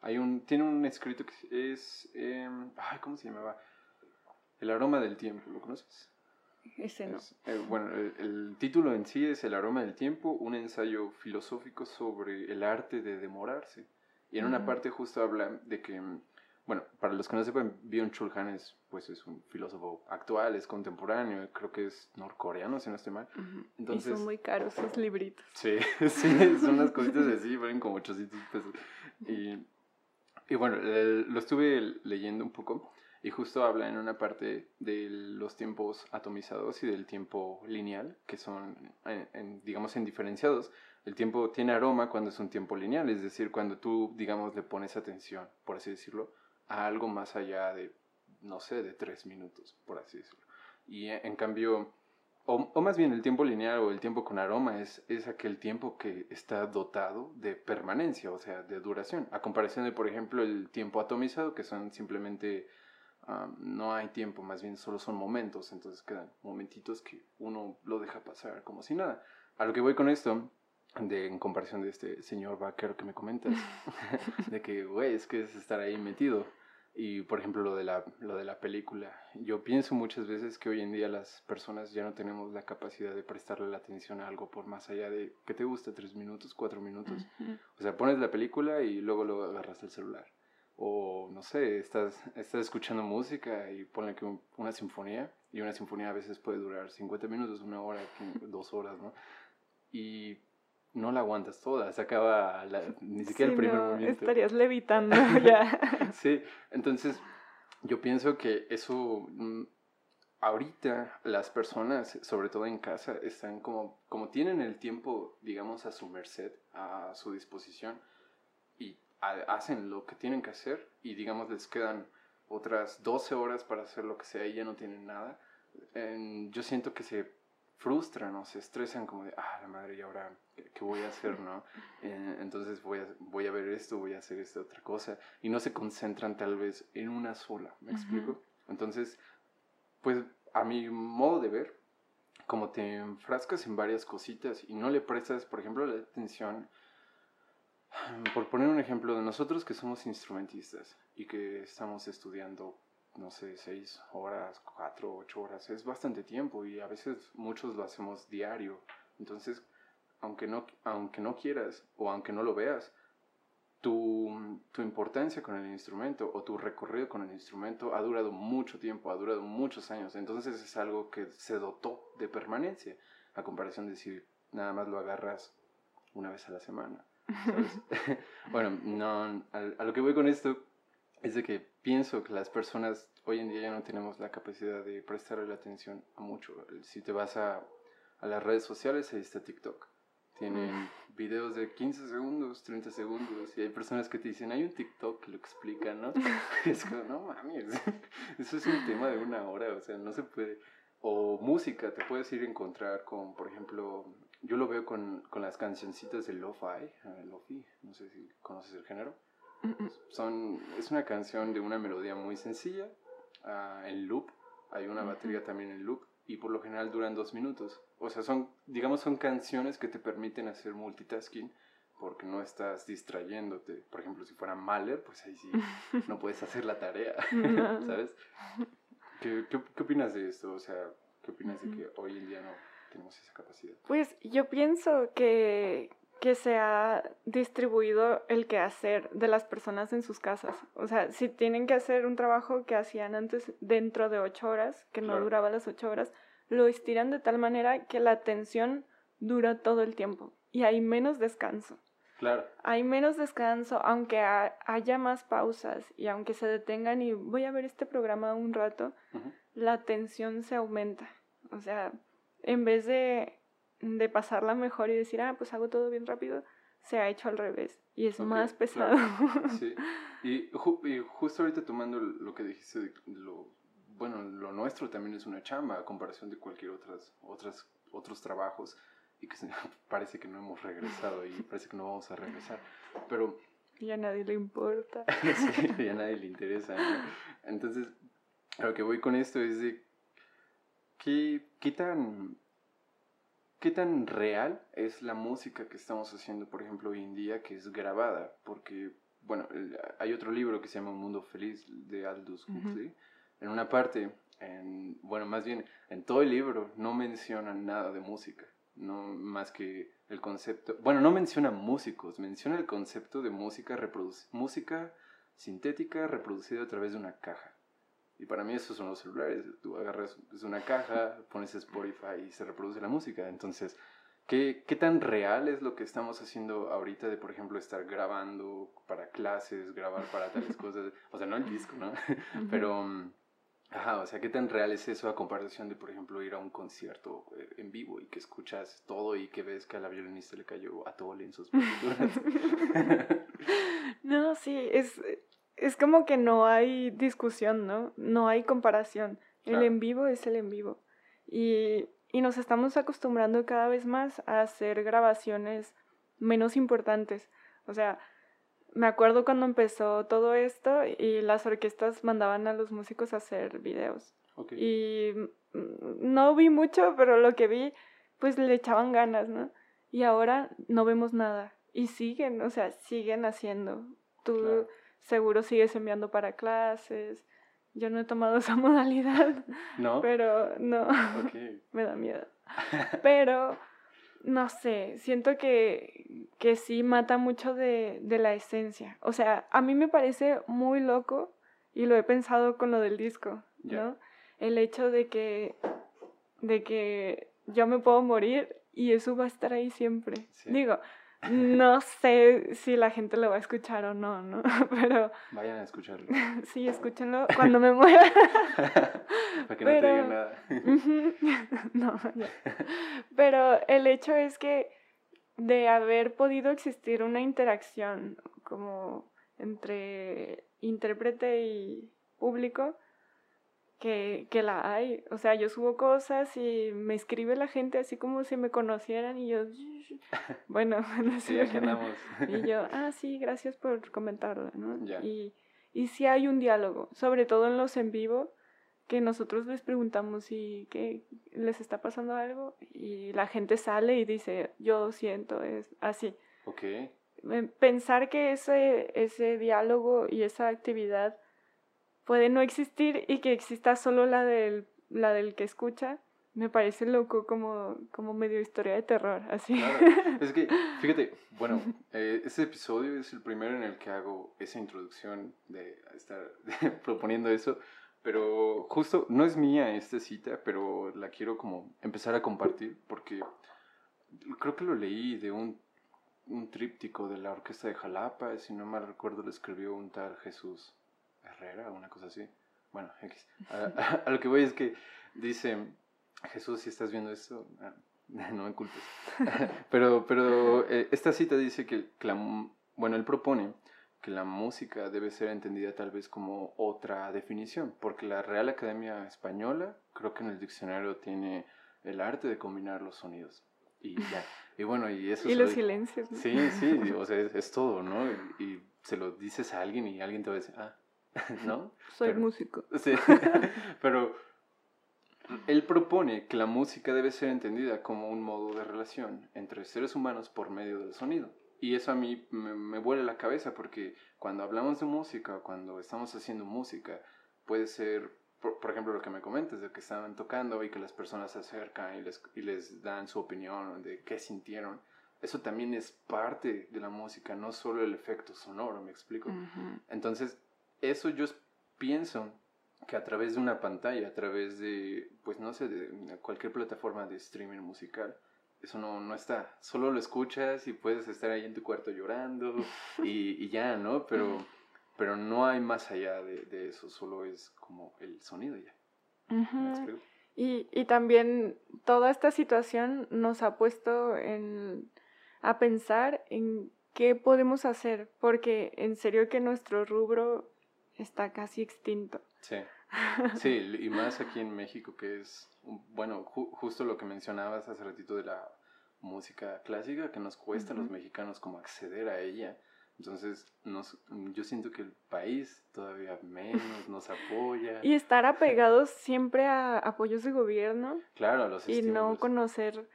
Hay un, tiene un escrito que es, em, ay, ¿cómo se llamaba? El aroma del tiempo, ¿lo conoces? Ese no. Eh, bueno, el, título en sí es El aroma del tiempo, un ensayo filosófico sobre el arte de demorarse. Y en una parte justo habla de que, bueno, para los que no sepan, Byung-Chul Han es, pues, es un filósofo actual, es contemporáneo, creo que es norcoreano, si no estoy mal. Entonces, y son muy caros sus libritos. Sí, sí, son unas cositas así, valen como 800 pesos. Y y bueno, lo estuve leyendo un poco y justo habla en una parte de los tiempos atomizados y del tiempo lineal, que son, digamos, en diferenciados. El tiempo tiene aroma cuando es un tiempo lineal, es decir, cuando tú, digamos, le pones atención, por así decirlo, a algo más allá de no sé, de tres minutos, por así decirlo. Y en cambio, o, más bien el tiempo lineal o el tiempo con aroma es, es aquel tiempo que está dotado de permanencia, o sea, de duración, a comparación de, por ejemplo, el tiempo atomizado, que son simplemente, no hay tiempo, más bien solo son momentos, entonces quedan momentitos que uno lo deja pasar como si nada. A lo que voy con esto, de, en comparación de este señor vaquero que me comentas, de que, güey, es que es estar ahí metido. Y por ejemplo lo de, la, lo de la película, yo pienso muchas veces que hoy en día las personas ya no tenemos la capacidad de prestarle la atención a algo por más allá de que te gusta tres minutos, cuatro minutos. O sea, pones la película y luego lo agarras el celular. O no sé, estás, estás escuchando música y ponle que una sinfonía, y una sinfonía a veces puede durar 50 minutos, una hora, dos horas, ¿no? Y no la aguantas toda, se acaba ni siquiera el primer momento. Estarías levitando ya. sí, entonces yo pienso que eso, mm, ahorita las personas, sobre todo en casa, están como, como tienen el tiempo, digamos, a su merced, a su disposición, hacen lo que tienen que hacer, y digamos, les quedan otras 12 horas para hacer lo que sea y ya no tienen nada. yo siento que se frustran o se estresan como de, ah, la madre, ¿y ahora qué, voy a hacer, no? Eh, entonces voy a, voy a ver esto, voy a hacer esta otra cosa. Y no se concentran tal vez en una sola, ¿me explico? Entonces, pues a mi modo de ver, como te enfrascas en varias cositas y no le prestas, por ejemplo, la atención, por poner un ejemplo de nosotros que somos instrumentistas y que estamos estudiando no sé, seis horas, cuatro, ocho horas, es bastante tiempo y a veces muchos lo hacemos diario. Entonces, aunque no, aunque no quieras o aunque no lo veas, tu, tu, importancia con el instrumento o tu recorrido con el instrumento ha durado mucho tiempo, ha durado muchos años. Entonces es algo que se dotó de permanencia, a comparación de si nada más lo agarras una vez a la semana. bueno, no, a lo que voy con esto es de que pienso que las personas hoy en día ya no tenemos la capacidad de prestarle la atención a mucho. Si te vas a, a las redes sociales, ahí está TikTok. Tienen videos de 15 segundos, 30 segundos, y hay personas que te dicen, hay un TikTok que lo explica, ¿no? es como, no mames, eso es un tema de una hora, o sea, no se puede. O música, te puedes ir a encontrar con, por ejemplo, yo lo veo con, con las cancioncitas de Lo-Fi, uh, Lo-Fi, no sé si conoces el género. Son, es una canción de una melodía muy sencilla, uh, en loop, hay una batería también en loop, y por lo general duran dos minutos. O sea, son, digamos, son canciones que te permiten hacer multitasking porque no estás distrayéndote. Por ejemplo, si fuera Mahler, pues ahí sí no puedes hacer la tarea, ¿sabes? ¿Qué, ¿Qué, qué, opinas de esto? O sea, ¿qué opinas de que hoy en día no tenemos esa capacidad? Pues yo pienso que, que se ha distribuido el quehacer de las personas en sus casas. O sea, si tienen que hacer un trabajo que hacían antes dentro de ocho horas, que no duraba las ocho horas, lo estiran de tal manera que la atención dura todo el tiempo y hay menos descanso. Claro. Hay menos descanso, aunque haya más pausas y aunque se detengan y voy a ver este programa un rato, la atención se aumenta. O sea, en vez de de pasarla mejor y decir, ah, pues hago todo bien rápido, se ha hecho al revés y es más pesado. Sí, y, justo ahorita tomando lo que dijiste, lo, bueno, lo nuestro también es una chamba a comparación de cualquier otras, otras, otros trabajos y que parece que no hemos regresado y parece que no vamos a regresar, pero... Y a nadie le importa. sí, y a nadie le interesa. Entonces, a lo que voy con esto es de qué, qué tan ¿Qué tan real es la música que estamos haciendo, por ejemplo, hoy en día, que es grabada? Porque, bueno, hay otro libro que se llama Un Mundo Feliz de Aldous Huxley. En una parte, en, bueno, más bien, en todo el libro no menciona nada de música, no más que el concepto, bueno, no menciona músicos, menciona el concepto de música, música sintética reproducida a través de una caja. Y para mí esos son los celulares. Tú agarras es una caja, pones Spotify y se reproduce la música. Entonces, ¿qué, ¿qué tan real es lo que estamos haciendo ahorita de, por ejemplo, estar grabando para clases, grabar para tales cosas? O sea, no el disco, ¿no? Pero... Ajá, o sea, ¿qué tan real es eso a comparación de, por ejemplo, ir a un concierto eh, en vivo y que escuchas todo y que ves que a la violinista le cayó a todo en sus partituras? no, sí, es, es como que no hay discusión, ¿no? No hay comparación. El en vivo es el en vivo. Y, y nos estamos acostumbrando cada vez más a hacer grabaciones menos importantes. O sea, me acuerdo cuando empezó todo esto y las orquestas mandaban a los músicos a hacer videos. Y no vi mucho, pero lo que vi, pues le echaban ganas, ¿no? Y ahora no vemos nada. Y siguen, o sea, siguen haciendo. Tú seguro sigues enviando para clases. Yo no he tomado esa modalidad. No. Pero no. me da miedo. Pero no sé, siento que, que sí mata mucho de, de, la esencia. O sea, a mí me parece muy loco, y lo he pensado con lo del disco, ¿no? El hecho de que, de que yo me puedo morir y eso va a estar ahí siempre. Digo, no sé si la gente lo va a escuchar o no, ¿no? Pero... Vayan a escucharlo. Sí, escúchenlo cuando me muera. Para que no te digan nada. no, Pero el hecho es que de haber podido existir una interacción como entre intérprete y público, que, que, la hay. O sea, yo subo cosas y me escribe la gente así como si me conocieran y yo, bueno, no sé. Sí, y yo, ah, sí, gracias por comentarlo, ¿no? Y, y sí hay un diálogo, sobre todo en los en vivo, que nosotros les preguntamos si ¿qué, les está pasando algo y la gente sale y dice, yo siento, es así. Ok. Pensar que ese, ese diálogo y esa actividad puede no existir y que exista solo la del, la del que escucha, me parece loco como, como medio historia de terror, así. Es que, fíjate, bueno, eh, este episodio es el primero en el que hago esa introducción de estar proponiendo eso, pero justo, no es mía esta cita, pero la quiero como empezar a compartir porque creo que lo leí de un, un tríptico de la Orquesta de Jalapa, si no mal recuerdo lo escribió un tal Jesús Herrera, una cosa así. Bueno, A, lo que voy es que dice, Jesús, si estás viendo esto, ah, no me culpes. pero pero eh, esta cita dice que, bueno, él propone que la música debe ser entendida tal vez como otra definición, porque la Real Academia Española creo que en el diccionario tiene el arte de combinar los sonidos. Y ya. Y bueno, y eso... Y los silencios. Sí, sí, o sea, es, todo, ¿no? Y, y, se lo dices a alguien y alguien te va a decir, ah, ¿no? Soy músico. Sí, pero él propone que la música debe ser entendida como un modo de relación entre seres humanos por medio del sonido. Y eso a mí me, me vuela la cabeza porque cuando hablamos de música, cuando estamos haciendo música, puede ser, por, ejemplo, lo que me comentas, de que estaban tocando y que las personas se acercan y les, y les dan su opinión de qué sintieron. Eso también es parte de la música, no solo el efecto sonoro, ¿me explico? Entonces, eso yo pienso que a través de una pantalla, a través de, pues no sé, de cualquier plataforma de streaming musical, eso no, no está. Solo lo escuchas y puedes estar ahí en tu cuarto llorando y, y ya, ¿no? Pero, pero no hay más allá de, de eso, solo es como el sonido ya. y, y también toda esta situación nos ha puesto en, a pensar en qué podemos hacer, porque en serio que nuestro rubro está casi extinto. Sí, sí, y más aquí en México, que es, bueno, justo lo que mencionabas hace ratito de la música clásica, que nos cuesta a los mexicanos como acceder a ella. Entonces, nos, yo siento que el país todavía menos nos apoya. Y estar apegados siempre a apoyos de gobierno. Claro, a los Y no conocer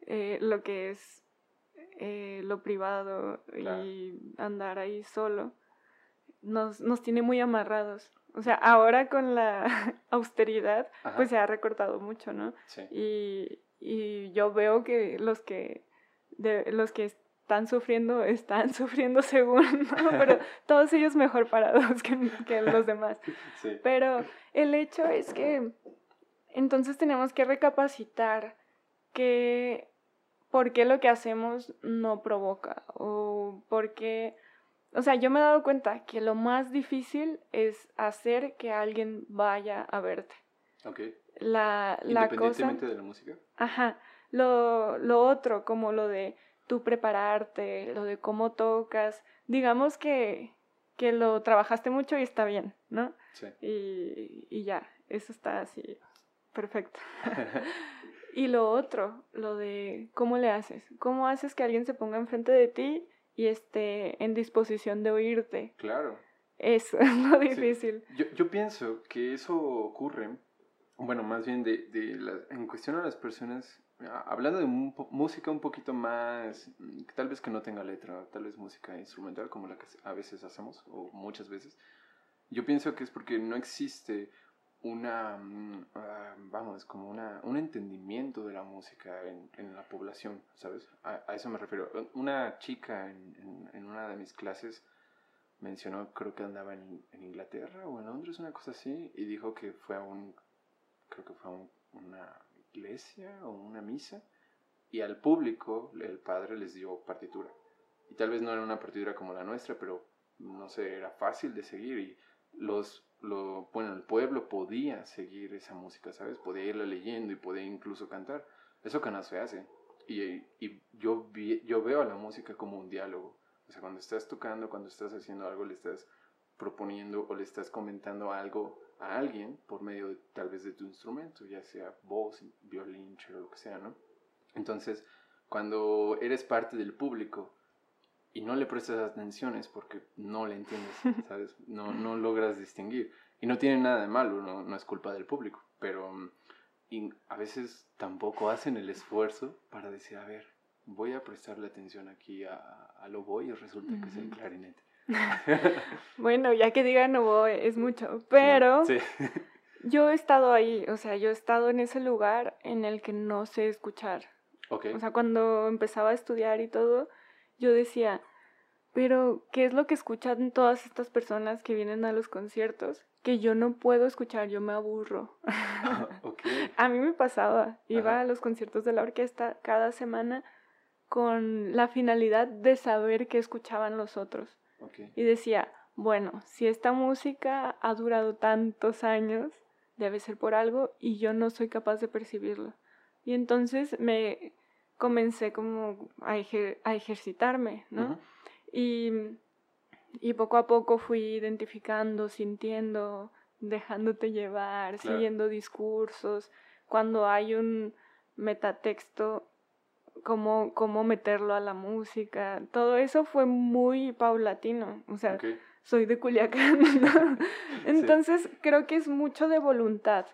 eh, lo que es eh, lo privado y andar ahí solo nos, nos tiene muy amarrados. O sea, ahora con la austeridad, pues se ha recortado mucho, ¿no? Sí. Y, y yo veo que los que, de, los que están sufriendo, están sufriendo según, ¿no? Pero todos ellos mejor parados que, que los demás. Sí. Pero el hecho es que entonces tenemos que recapacitar que por qué lo que hacemos no provoca o por qué o sea, yo me he dado cuenta que lo más difícil es hacer que alguien vaya a verte. Ok. La, la Independientemente de la música. Ajá. Lo, lo otro, como lo de tú prepararte, lo de cómo tocas. Digamos que, que lo trabajaste mucho y está bien, ¿no? Sí. Y, y ya, eso está así, perfecto. y lo otro, lo de cómo le haces, cómo haces que alguien se ponga enfrente de ti y esté en disposición de oírte. Claro. Eso es lo difícil. Yo, yo, pienso que eso ocurre, bueno, más bien de, de la, en cuestión a las personas hablando de música un poquito más, tal vez que no tenga letra, tal vez música instrumental como la que a veces hacemos, o muchas veces, yo pienso que es porque no existe una, ah, vamos, como una, un entendimiento de la música en, en la población, ¿sabes? A, eso me refiero. Una chica en, en, una de mis clases mencionó, creo que andaba en, Inglaterra o en Londres, una cosa así, y dijo que fue a un, creo que fue a un, una iglesia o una misa y al público el padre les dio partitura. Y tal vez no era una partitura como la nuestra, pero no sé, era fácil de seguir y los, lo, bueno, el pueblo podía seguir esa música, ¿sabes? Podía irla leyendo y podía incluso cantar. Eso que no se hace. Y, y yo, yo veo a la música como un diálogo. O sea, cuando estás tocando, cuando estás haciendo algo, le estás proponiendo o le estás comentando algo a alguien por medio de, tal vez de tu instrumento, ya sea voz, violín, o lo que sea, ¿no? Entonces, cuando eres parte del público y no le prestas atención es porque no le entiendes, ¿sabes? No, no logras distinguir. Y no tiene nada de malo, no, no es culpa del público, pero y a veces tampoco hacen el esfuerzo para decir, a ver, voy a prestarle atención aquí a, a lo voy y resulta que es el clarinete. bueno, ya que diga no voy, es mucho, pero yo he estado ahí, o sea, yo he estado en ese lugar en el que no sé escuchar. O sea, cuando empezaba a estudiar y todo, yo decía, pero ¿qué es lo que escuchan todas estas personas que vienen a los conciertos? Que yo no puedo escuchar, yo me aburro. a mí me pasaba, iba a los conciertos de la orquesta cada semana con la finalidad de saber qué escuchaban los otros. Y decía, bueno, si esta música ha durado tantos años, debe ser por algo y yo no soy capaz de percibirlo. Y entonces me comencé como a, ejercitarme, ¿no? y, y, poco a poco fui identificando, sintiendo, dejándote llevar, siguiendo discursos. Cuando hay un metatexto, cómo, cómo meterlo a la música. Todo eso fue muy paulatino. O sea, soy de Culiacán. Entonces creo que es mucho de voluntad.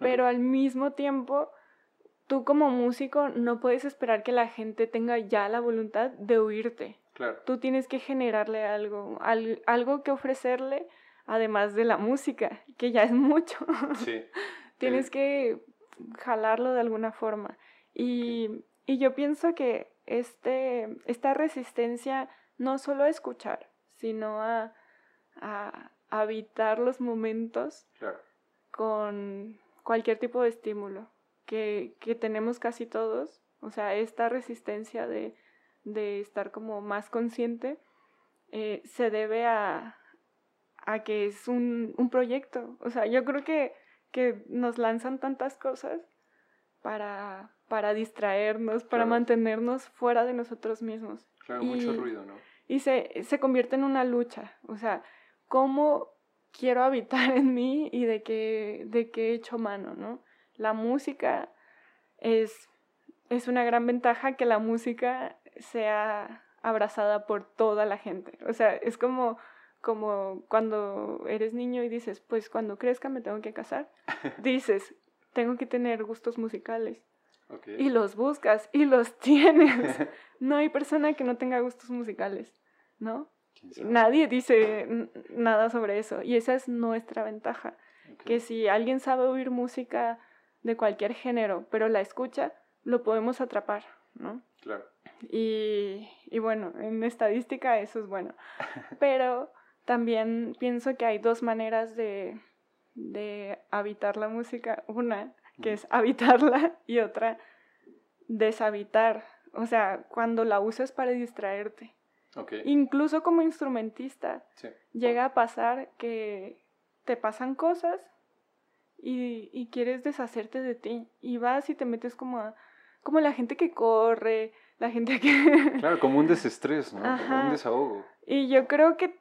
Pero al mismo tiempo, tú como músico no puedes esperar que la gente tenga ya la voluntad de oírte. Claro. Tú tienes que generarle algo, algo que ofrecerle, además de la música, que ya es mucho. Sí. tienes que jalarlo de alguna forma. Y y yo pienso que este, esta resistencia no solo a escuchar, sino a, a habitar los momentos con cualquier tipo de estímulo que, que, tenemos casi todos. O sea, esta resistencia de, de estar como más consciente eh, se debe a, a que es un, un, proyecto. O sea, yo creo que, que nos lanzan tantas cosas para, para distraernos, para mantenernos fuera de nosotros mismos. Claro, mucho ruido, ¿no? Y se, se convierte en una lucha, o sea, ¿cómo quiero habitar en mí y de qué, de qué he hecho mano, ¿no? La música es, es una gran ventaja que la música sea abrazada por toda la gente. O sea, es como, como cuando eres niño y dices, pues cuando crezca me tengo que casar. dices, tengo que tener gustos musicales. Y los buscas y los tienes. no hay persona que no tenga gustos musicales, ¿no? Nadie dice nada sobre eso. Y esa es nuestra ventaja. Que si alguien sabe oír música de cualquier género, pero la escucha, lo podemos atrapar, ¿no? Claro. Y, y bueno, en estadística eso es bueno. Pero también pienso que hay dos maneras de, de habitar la música. Una que es habitarla, y otra, deshabitar. O sea, cuando la usas para distraerte. Incluso como instrumentista, llega a pasar que te pasan cosas y, y, quieres deshacerte de ti. Y vas y te metes como como la gente que corre, la gente que... Claro, como un desestrés, ¿no? Como un desahogo. Y yo creo que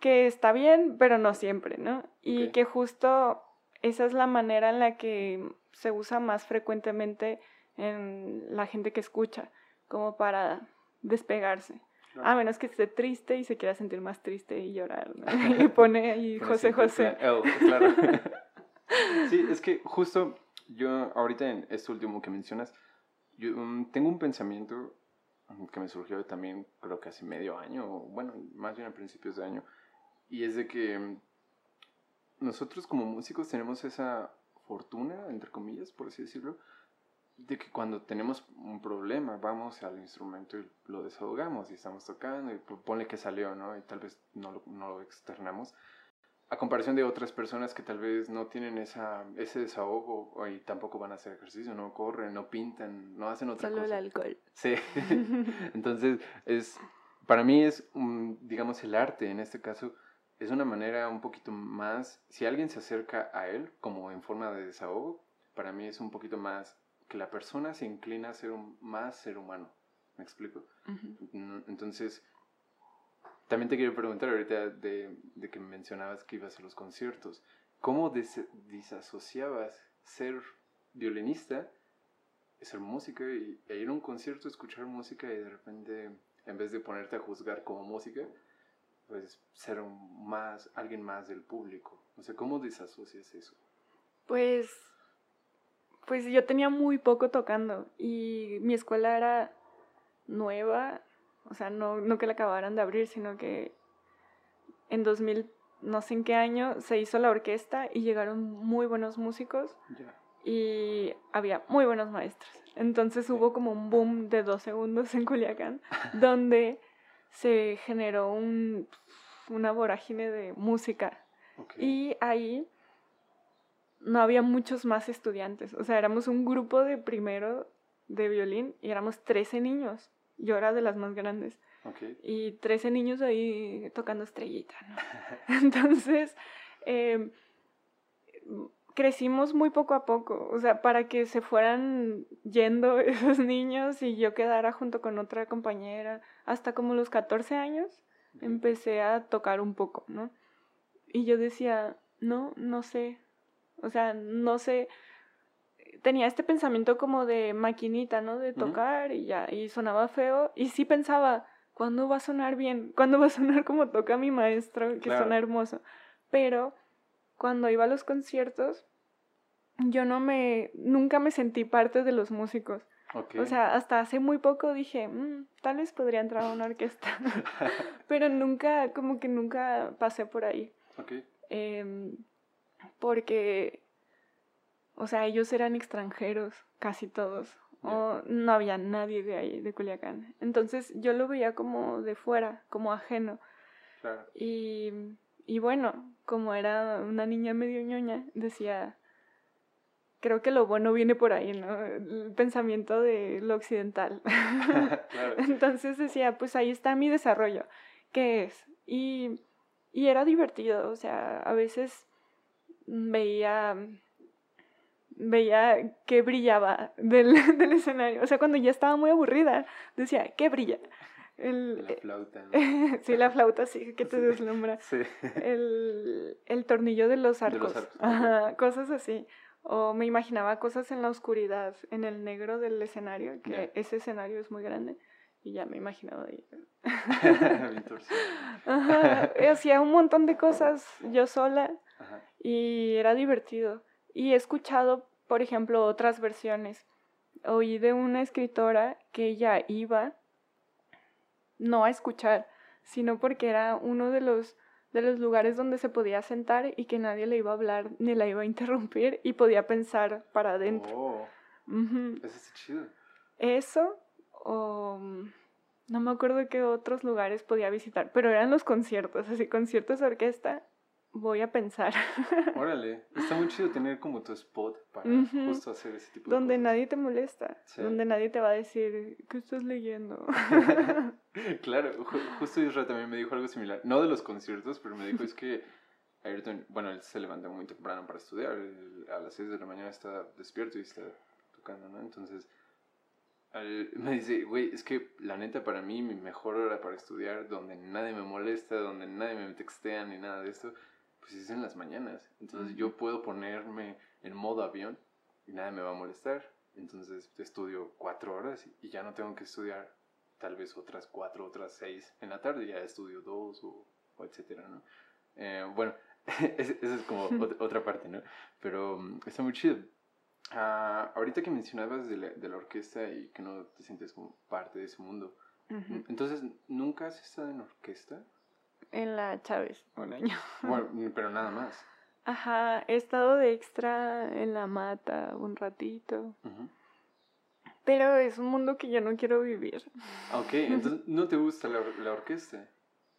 que está bien, pero no siempre, ¿no? Y que justo esa es la manera en la que se usa más frecuentemente en la gente que escucha, como para despegarse. A menos que esté triste y se quiera sentir más triste y llorar, ¿no? Y pone ahí José José. claro. sí, es que justo yo ahorita en esto último que mencionas, yo mm, tengo un pensamiento que me surgió también creo que hace medio año, bueno, más bien a principios de año, y es de que mm, nosotros como músicos tenemos esa fortuna, entre comillas, por así decirlo, de que cuando tenemos un problema vamos al instrumento y lo desahogamos y estamos tocando y pone que salió, ¿no? Y tal vez no lo, no lo externamos. A comparación de otras personas que tal vez no tienen esa, ese desahogo y tampoco van a hacer ejercicio, no corren, no pintan, no hacen otra cosa. Solo el alcohol. Sí. Entonces, es, para mí es, digamos, el arte en este caso es una manera un poquito más, si alguien se acerca a él como en forma de desahogo, para mí es un poquito más que la persona se inclina a ser un, más ser humano. ¿Me explico? Entonces, también te quiero preguntar ahorita de, de, que mencionabas que ibas a los conciertos. ¿Cómo disasociabas ser violinista, ser música y, e ir a un concierto, escuchar música y de repente, en vez de ponerte a juzgar como música, pues ser un más, alguien más del público? O sea, ¿cómo disasocias eso? Pues pues yo tenía muy poco tocando y mi escuela era nueva, o sea, no, no que la acabaran de abrir, sino que en 2000, no sé en qué año, se hizo la orquesta y llegaron muy buenos músicos y había muy buenos maestros. Entonces hubo como un boom de dos segundos en Culiacán, donde se generó un, una vorágine de música. Y ahí no había muchos más estudiantes. O sea, éramos un grupo de primero de violín y éramos 13 niños. Yo era de las más grandes. Y 13 niños ahí tocando estrellita, ¿no? Entonces, em, crecimos muy poco a poco. O sea, para que se fueran yendo esos niños y yo quedara junto con otra compañera. Hasta como los 14 años empecé a tocar un poco, ¿no? Y yo decía, no, no sé, o sea, no sé, tenía este pensamiento como de maquinita, ¿no? De tocar y ya, y sonaba feo. Y sí pensaba, ¿cuándo va a sonar bien? ¿Cuándo va a sonar como toca mi maestro, que suena hermoso? Pero cuando iba a los conciertos, yo no me, nunca me sentí parte de los músicos. O sea, hasta hace muy poco dije, mm, tal vez podría entrar a una orquesta. Pero nunca, como que nunca pasé por ahí. Okay. Em, porque, o sea, ellos eran extranjeros, casi todos, o no había nadie de ahí, de Culiacán. Entonces yo lo veía como de fuera, como ajeno. Claro. Y, y bueno, como era una niña medio ñoña, decía, creo que lo bueno viene por ahí, ¿no? El pensamiento de lo occidental. claro. Entonces decía, pues ahí está mi desarrollo, ¿qué es? Y, y era divertido, o sea, a veces veía veía que brillaba del, del, escenario. O sea, cuando ya estaba muy aburrida, decía, ¿qué brilla? El, la flauta. sí, la flauta, sí, que te deslumbra. Sí. El, el, tornillo de los arcos. Ajá, cosas así. O me imaginaba cosas en la oscuridad, en el negro del escenario, que ese escenario es muy grande. Y ya me imaginaba ahí. Ajá, hacía un montón de cosas yo sola y era divertido. Y he escuchado, por ejemplo, otras versiones. Oí de una escritora que ella iba no a escuchar, sino porque era uno de los de los lugares donde se podía sentar y que nadie le iba a hablar ni la iba a interrumpir y podía pensar para adentro. Oh, Eso es chido. Eso, o no me acuerdo qué otros lugares podía visitar, pero eran los conciertos, así conciertos de orquesta voy a pensar. Órale, está muy chido tener como tu spot para justo hacer ese tipo de Donde nadie te molesta, donde nadie te va a decir, ¿qué estás leyendo? claro, justo Israel también me dijo algo similar, no de los conciertos, pero me dijo es que Ayrton, bueno, él se levanta muy temprano para estudiar, a las 6 de la mañana está despierto y está tocando, ¿no? Entonces, me dice, güey, es que la neta para mí, mi mejor hora para estudiar, donde nadie me molesta, donde nadie me textea ni nada de esto, pues es en las mañanas. Entonces yo puedo ponerme en modo avión y nadie me va a molestar. Entonces estudio cuatro horas y ya no tengo que estudiar tal vez otras cuatro, otras seis en la tarde, ya estudio dos o, etcétera, ¿no? Eh, bueno, esa es como otra parte, ¿no? Pero mm, está muy chido. Ah, ahorita que mencionabas de la, de la, orquesta y que no te sientes como parte de ese mundo, entonces, ¿nunca has estado en orquesta? En la Chávez, un año. Bueno, pero nada más. Ajá, he estado de extra en la mata un ratito. Pero es un mundo que yo no quiero vivir. Ok, entonces ¿no te gusta la, la orquesta?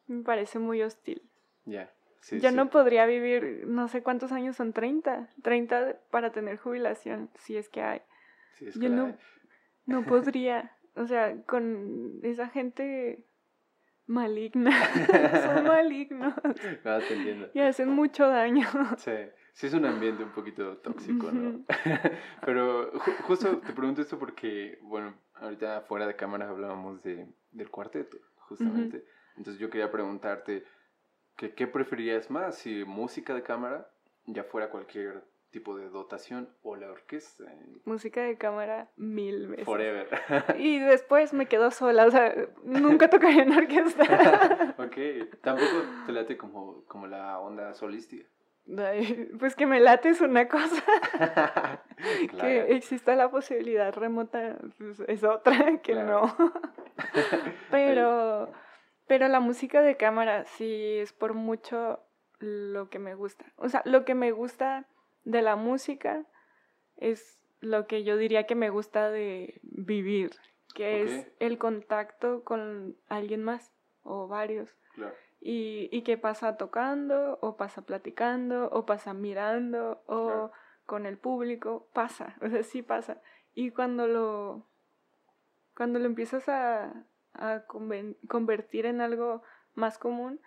Me parece muy hostil. Ya. Yo no podría vivir, no sé cuántos años son, 30, 30 para tener jubilación, si es que hay. Yo no, no podría, o sea, con esa gente maligna, son malignos. No, te entiendo. Y hacen mucho daño. Sí, sí es un ambiente un poquito tóxico, ¿no? Pero justo te pregunto esto porque, bueno, ahorita fuera de cámara hablábamos de, del cuarteto, justamente. Entonces yo quería preguntarte ¿Qué, ¿Qué preferirías más? Si música de cámara, ya fuera cualquier tipo de dotación o la orquesta. Música de cámara mil veces. Forever. y después me quedo sola, o sea, nunca tocaría en orquesta. ok, tampoco te late como, como la onda solística. pues que me late es una cosa. Que exista la posibilidad remota pues, es otra que no. Pero pero la música de cámara sí es por mucho lo que me gusta. O sea, lo que me gusta de la música es lo que yo diría que me gusta de vivir, que es el contacto con alguien más o varios. Y, y que pasa tocando, o pasa platicando, o pasa mirando, o con el público, pasa, o sea, sí pasa. Y cuando lo, cuando lo empiezas a, a convertir en algo más común,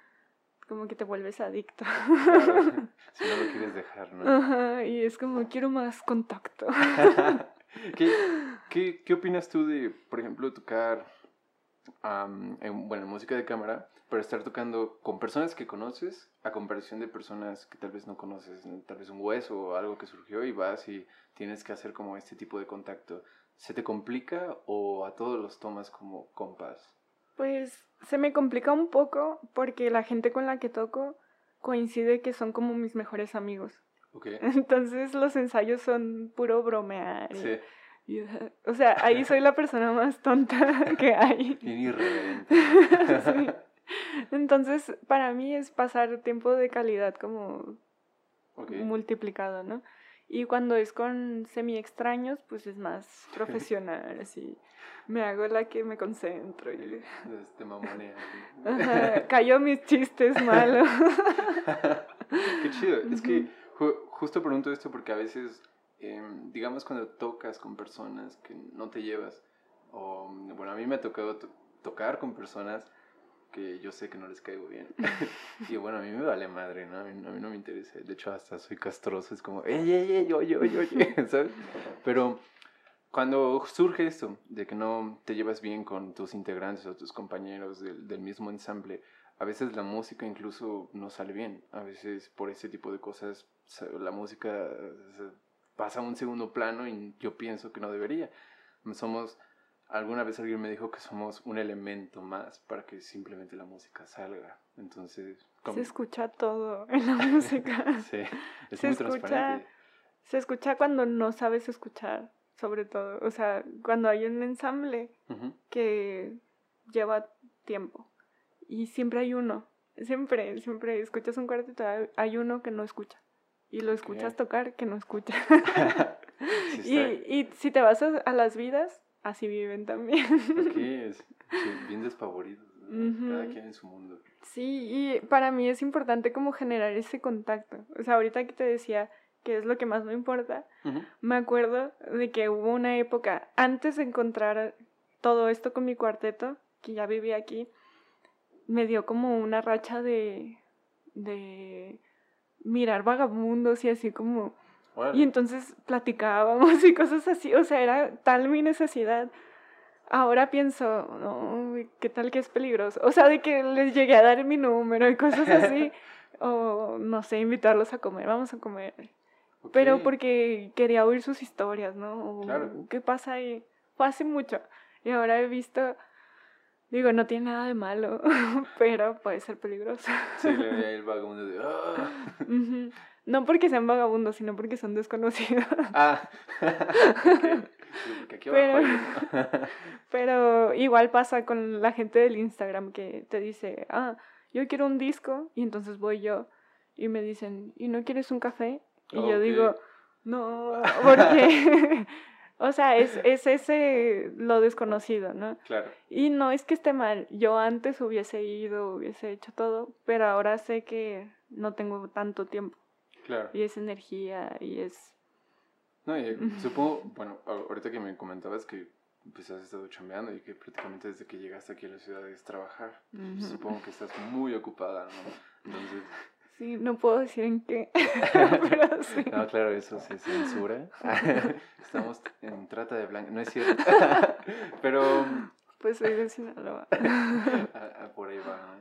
como que te vuelves adicto. si no lo quieres dejar, ¿no? y es como, quiero más contacto. ¿Qué, qué, qué opinas tú de, por ejemplo, tocar, en, bueno, música de cámara, pero estar tocando con personas que conoces a comparación de personas que tal vez no conoces, tal vez un hueso o algo que surgió y vas y tienes que hacer como este tipo de contacto? ¿Se te complica o a todos los tomas como compas? Pues se me complica un poco porque la gente con la que toco coincide que son como mis mejores amigos. Okay. Entonces los ensayos son puro bromear. Sí. o sea, ahí soy la persona más tonta que hay. Bien irreverente. sí. Entonces, para mí es pasar tiempo de calidad como multiplicado, ¿no? Y cuando es con semi extraños, pues es más profesional, así. Me hago la que me concentro. Y... Este mamonea. cayó mis chistes malos. Qué chido. Es que justo pregunto esto porque a veces, em, digamos, cuando tocas con personas que no te llevas, o bueno, a mí me ha tocado tocar con personas que yo sé que no les caigo bien. y bueno, a mí me vale madre, ¿no? A mí, no me interesa. De hecho, hasta soy castroso. Es como, ey, ey, ey, oye, oye, oye, ¿sabes? Pero cuando surge esto, de que no te llevas bien con tus integrantes o tus compañeros del, del mismo ensamble, a veces la música incluso no sale bien. A veces por ese tipo de cosas la música pasa a un segundo plano y yo pienso que no debería. Somos alguna vez alguien me dijo que somos un elemento más para que simplemente la música salga. Entonces, se escucha todo en la música. sí, es se muy escucha, transparente. Se escucha cuando no sabes escuchar, sobre todo. O sea, cuando hay un ensamble que lleva tiempo y siempre hay uno. Siempre, siempre escuchas un cuarteto, hay uno que no escucha. Y lo escuchas tocar que no escucha. y, y si te vas a las vidas, así viven también. Ok, es, bien despavoridos, cada quien en su mundo. Sí, y para mí es importante como generar ese contacto. O sea, ahorita que te decía que es lo que más me importa, me acuerdo de que hubo una época, antes de encontrar todo esto con mi cuarteto, que ya vivía aquí, me dio como una racha de, de mirar vagabundos y así como y entonces platicábamos y cosas así, o sea, era tal mi necesidad ahora pienso, ¿qué tal que es peligroso? O sea, de que les llegué a dar mi número y cosas así. o no sé, invitarlos a comer, vamos a comer. Pero porque quería oír sus historias, ¿no? claro. ¿Qué pasa ahí? Fue hace mucho. Y ahora he visto, digo, no tiene nada de malo, pero puede ser peligroso. Sí, le veía el vagabundo de... ¡Ah! No porque sean vagabundos, sino porque son desconocidos. Ah, pero, pero igual pasa con la gente del Instagram que te dice, ah, yo quiero un disco, y entonces voy yo y me dicen, ¿y no quieres un café? Y yo digo, no, porque, o sea, es, es ese lo desconocido, ¿no? Claro. Y no es que esté mal, yo antes hubiese ido, hubiese hecho todo, pero ahora sé que no tengo tanto tiempo. Claro. Y es energía y es... No, y supongo, bueno, ahorita que me comentabas que pues has estado chambeando y que prácticamente desde que llegaste aquí a la ciudad es trabajar. Supongo que estás muy ocupada, ¿no? Entonces... Sí, no puedo decir en qué, pero sí. No, claro, eso se censura. Estamos en trata de blanco, no es cierto. pero... Pues soy de Sinaloa. por ahí va.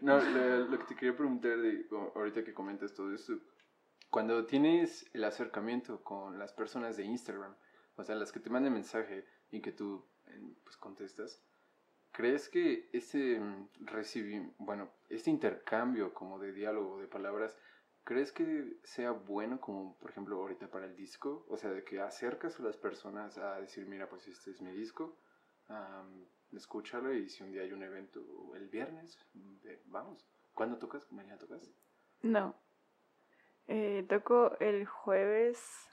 No, lo, que te quería preguntar, de, ahorita que comentas todo esto, cuando tienes el acercamiento con las personas de Instagram, o sea, las que te mandan mensaje y que tú pues contestas, ¿crees que ese mm, recibir, bueno, este intercambio como de diálogo, de palabras, ¿crees que sea bueno como, por ejemplo, ahorita para el disco? O sea, de que acercas a las personas a decir, mira, pues este es mi disco, escúchalo y si un día hay un evento el viernes, vamos. ¿Cuándo tocas? ¿Mañana tocas? No. Eh, toco el jueves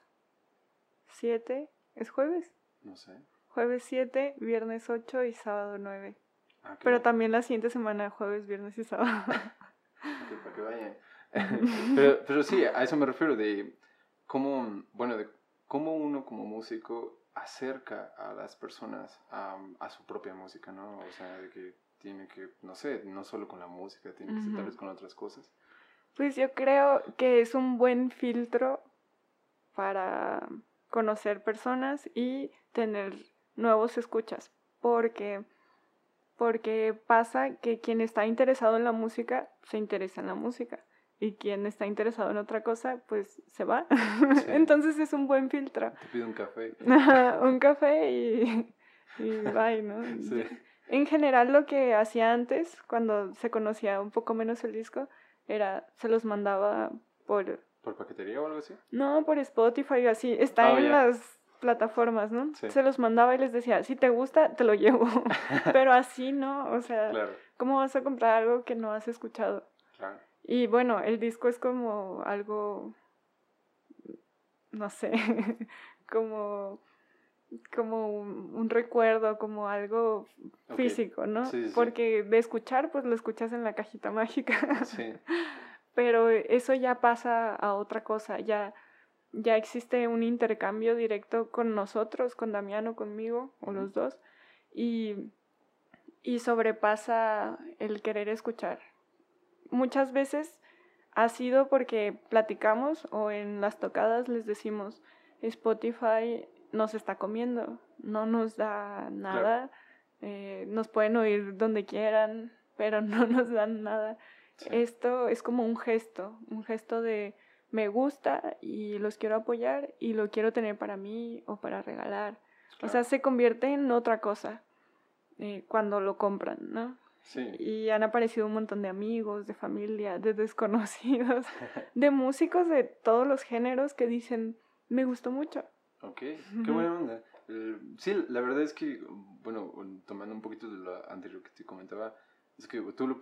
7. ¿Es jueves? No sé. Jueves 7, viernes 8 y sábado 9. Ah, Pero también la siguiente semana, jueves, viernes y sábado. para que vayan. pero, pero sí, a eso me refiero, de cómo, bueno, de cómo uno como músico acerca a las personas a, a, su propia música, ¿no? O sea, de que tiene que, no sé, no solo con la música, tiene que ser tal vez con otras cosas. Pues yo creo que es un buen filtro para conocer personas y tener nuevos escuchas, porque porque pasa que quien está interesado en la música se interesa en la música y quien está interesado en otra cosa, pues se va. Entonces es un buen filtro. Te pido un café. un café y, y bye, ¿no? Sí. En general lo que hacía antes, cuando se conocía un poco menos el disco, era, se los mandaba por... ¿Por paquetería o algo así? No, por Spotify, así. Está ah, en las plataformas, ¿no? Se los mandaba y les decía, si te gusta, te lo llevo. Pero así, ¿no? O sea, ¿cómo vas a comprar algo que no has escuchado? Claro. Y bueno, el disco es como algo, no sé, como, como un, recuerdo, como algo físico, ¿no? Porque de escuchar, pues lo escuchas en la cajita mágica. Sí. Pero eso ya pasa a otra cosa, ya, ya existe un intercambio directo con nosotros, con Damiano, conmigo, o los dos, y, y sobrepasa el querer escuchar muchas veces ha sido porque platicamos o en las tocadas les decimos, Spotify nos está comiendo, no nos da nada, eh, nos pueden oír donde quieran, pero no nos dan nada. Esto es como un gesto, un gesto de me gusta y los quiero apoyar y lo quiero tener para mí o para regalar. O sea, se convierte en otra cosa eh, cuando lo compran, ¿no? Y han aparecido un montón de amigos, de familia, de desconocidos, de músicos de todos los géneros que dicen, me gustó mucho. Ok, qué buena onda. sí, la verdad es que, bueno, tomando un poquito de lo anterior que te comentaba, es que tú lo...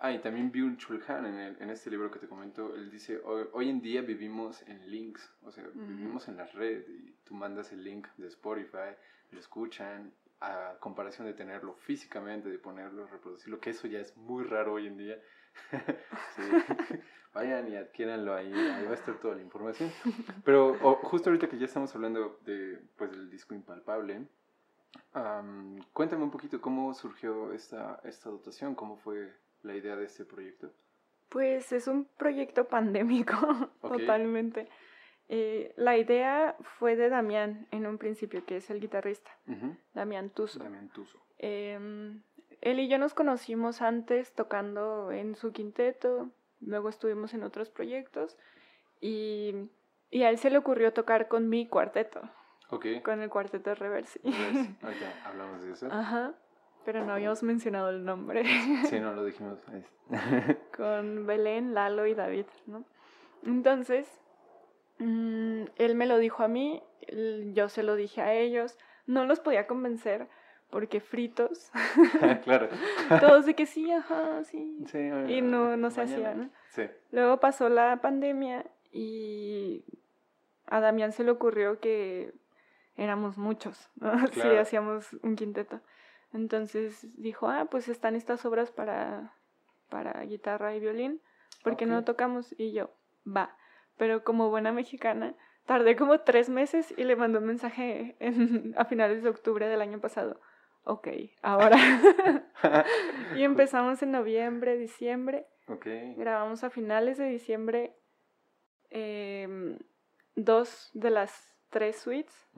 Ah, y también vi un Chulhan en, en este libro que te comento, él dice, hoy, en día vivimos en links, o sea, vivimos en la red y tú mandas el link de Spotify, lo escuchan a comparación de tenerlo físicamente, de ponerlo, reproducirlo, que eso ya es muy raro hoy en día. Vayan y adquiéranlo ahí, ahí va a estar toda la información. Pero justo ahorita que ya estamos hablando de, pues, del disco impalpable, cuéntame un poquito cómo surgió esta, esta dotación, cómo fue la idea de este proyecto. Pues es un proyecto pandémico, totalmente. Eh, la idea fue de Damián en un principio, que es el guitarrista, Damián Tuso. Damián Tuso. Em, él y yo nos conocimos antes tocando en su quinteto, luego estuvimos en otros proyectos y, y a él se le ocurrió tocar con mi cuarteto. Ok. Con el cuarteto Reversi. Ahorita hablamos de eso. Ajá. Pero no habíamos mencionado el nombre. Sí, no lo dijimos. con Belén, Lalo y David, ¿no? Entonces, mm, él me lo dijo a mí, yo se lo dije a ellos. No los podía convencer porque fritos. claro. Todos de que sí, ajá, sí. sí y no, no se hacía, ¿no? Sí. Luego pasó la pandemia y a Damián se le ocurrió que éramos muchos, ¿no? Sí, hacíamos un quinteto. Entonces dijo, ah, pues están estas obras para, para guitarra y violín, porque no tocamos? Y yo, va. Pero como buena mexicana, tardé como tres meses y le mandó un mensaje a finales de octubre del año pasado. Ok, ahora. y empezamos en noviembre, diciembre. Okay. Grabamos a finales de diciembre em, dos de las tres suites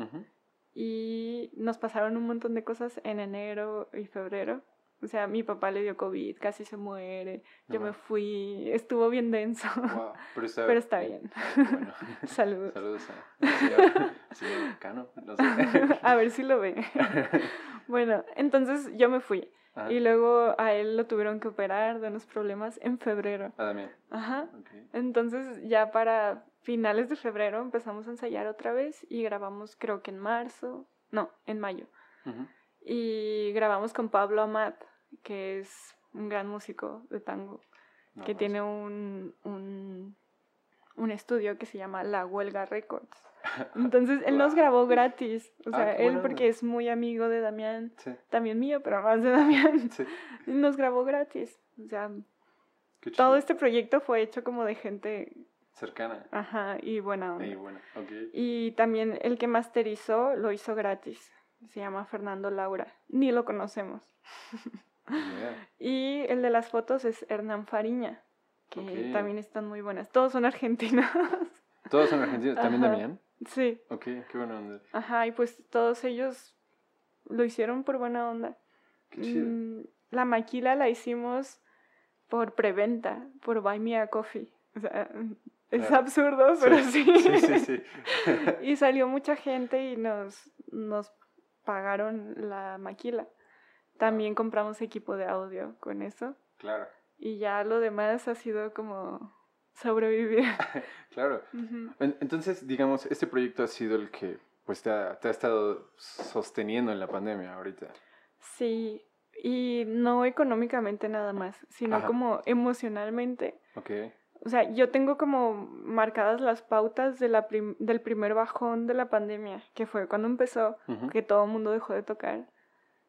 y nos pasaron un montón de cosas en enero y febrero. O sea, mi papá le dio COVID, casi se muere, yo me fui, estuvo bien denso. Pero, está, bien. Saludos. Saludos a señor, Cano, no sé. a ver si lo ve. bueno, entonces yo me fui. Y luego a él lo tuvieron que operar de unos problemas en febrero. Ah, también. Ajá. Entonces ya para finales de febrero empezamos a ensayar otra vez y grabamos creo que en marzo, no, en mayo. Y grabamos con Pablo Amat, que es un gran músico de tango, que tiene un, un, un, estudio que se llama La Huelga Records. Entonces él nos grabó gratis, o ah, sea, él porque es muy amigo de Damián, también mío, pero más de Damián, nos grabó gratis. O sea, todo este proyecto fue hecho como de gente cercana. Ajá, y buena onda. Y, bueno, y también el que masterizó lo hizo gratis. Se llama Fernando Laura. Ni lo conocemos. y el de las fotos es Hernán Fariña, que también están muy buenas. Todos son argentinos. ¿Todos son argentinos? ¿También Damián? Sí. Ok, qué buena onda. Ajá, y pues todos ellos lo hicieron por buena onda. Qué chido. Mm, la maquila la hicimos por preventa, por Buy Me a Coffee. O sea, es absurdo, pero sí. Sí, sí, sí. y salió mucha gente y nos, nos pagaron la maquila. También compramos equipo de audio con eso. Claro. Y ya lo demás ha sido como sobrevivir. claro. Entonces, digamos, este proyecto ha sido el que pues te ha, te ha estado sosteniendo en la pandemia ahorita. Sí, y no económicamente nada más, sino como emocionalmente. Okay. O sea, yo tengo como marcadas las pautas de la del primer bajón de la pandemia, que fue cuando empezó, que todo el mundo dejó de tocar.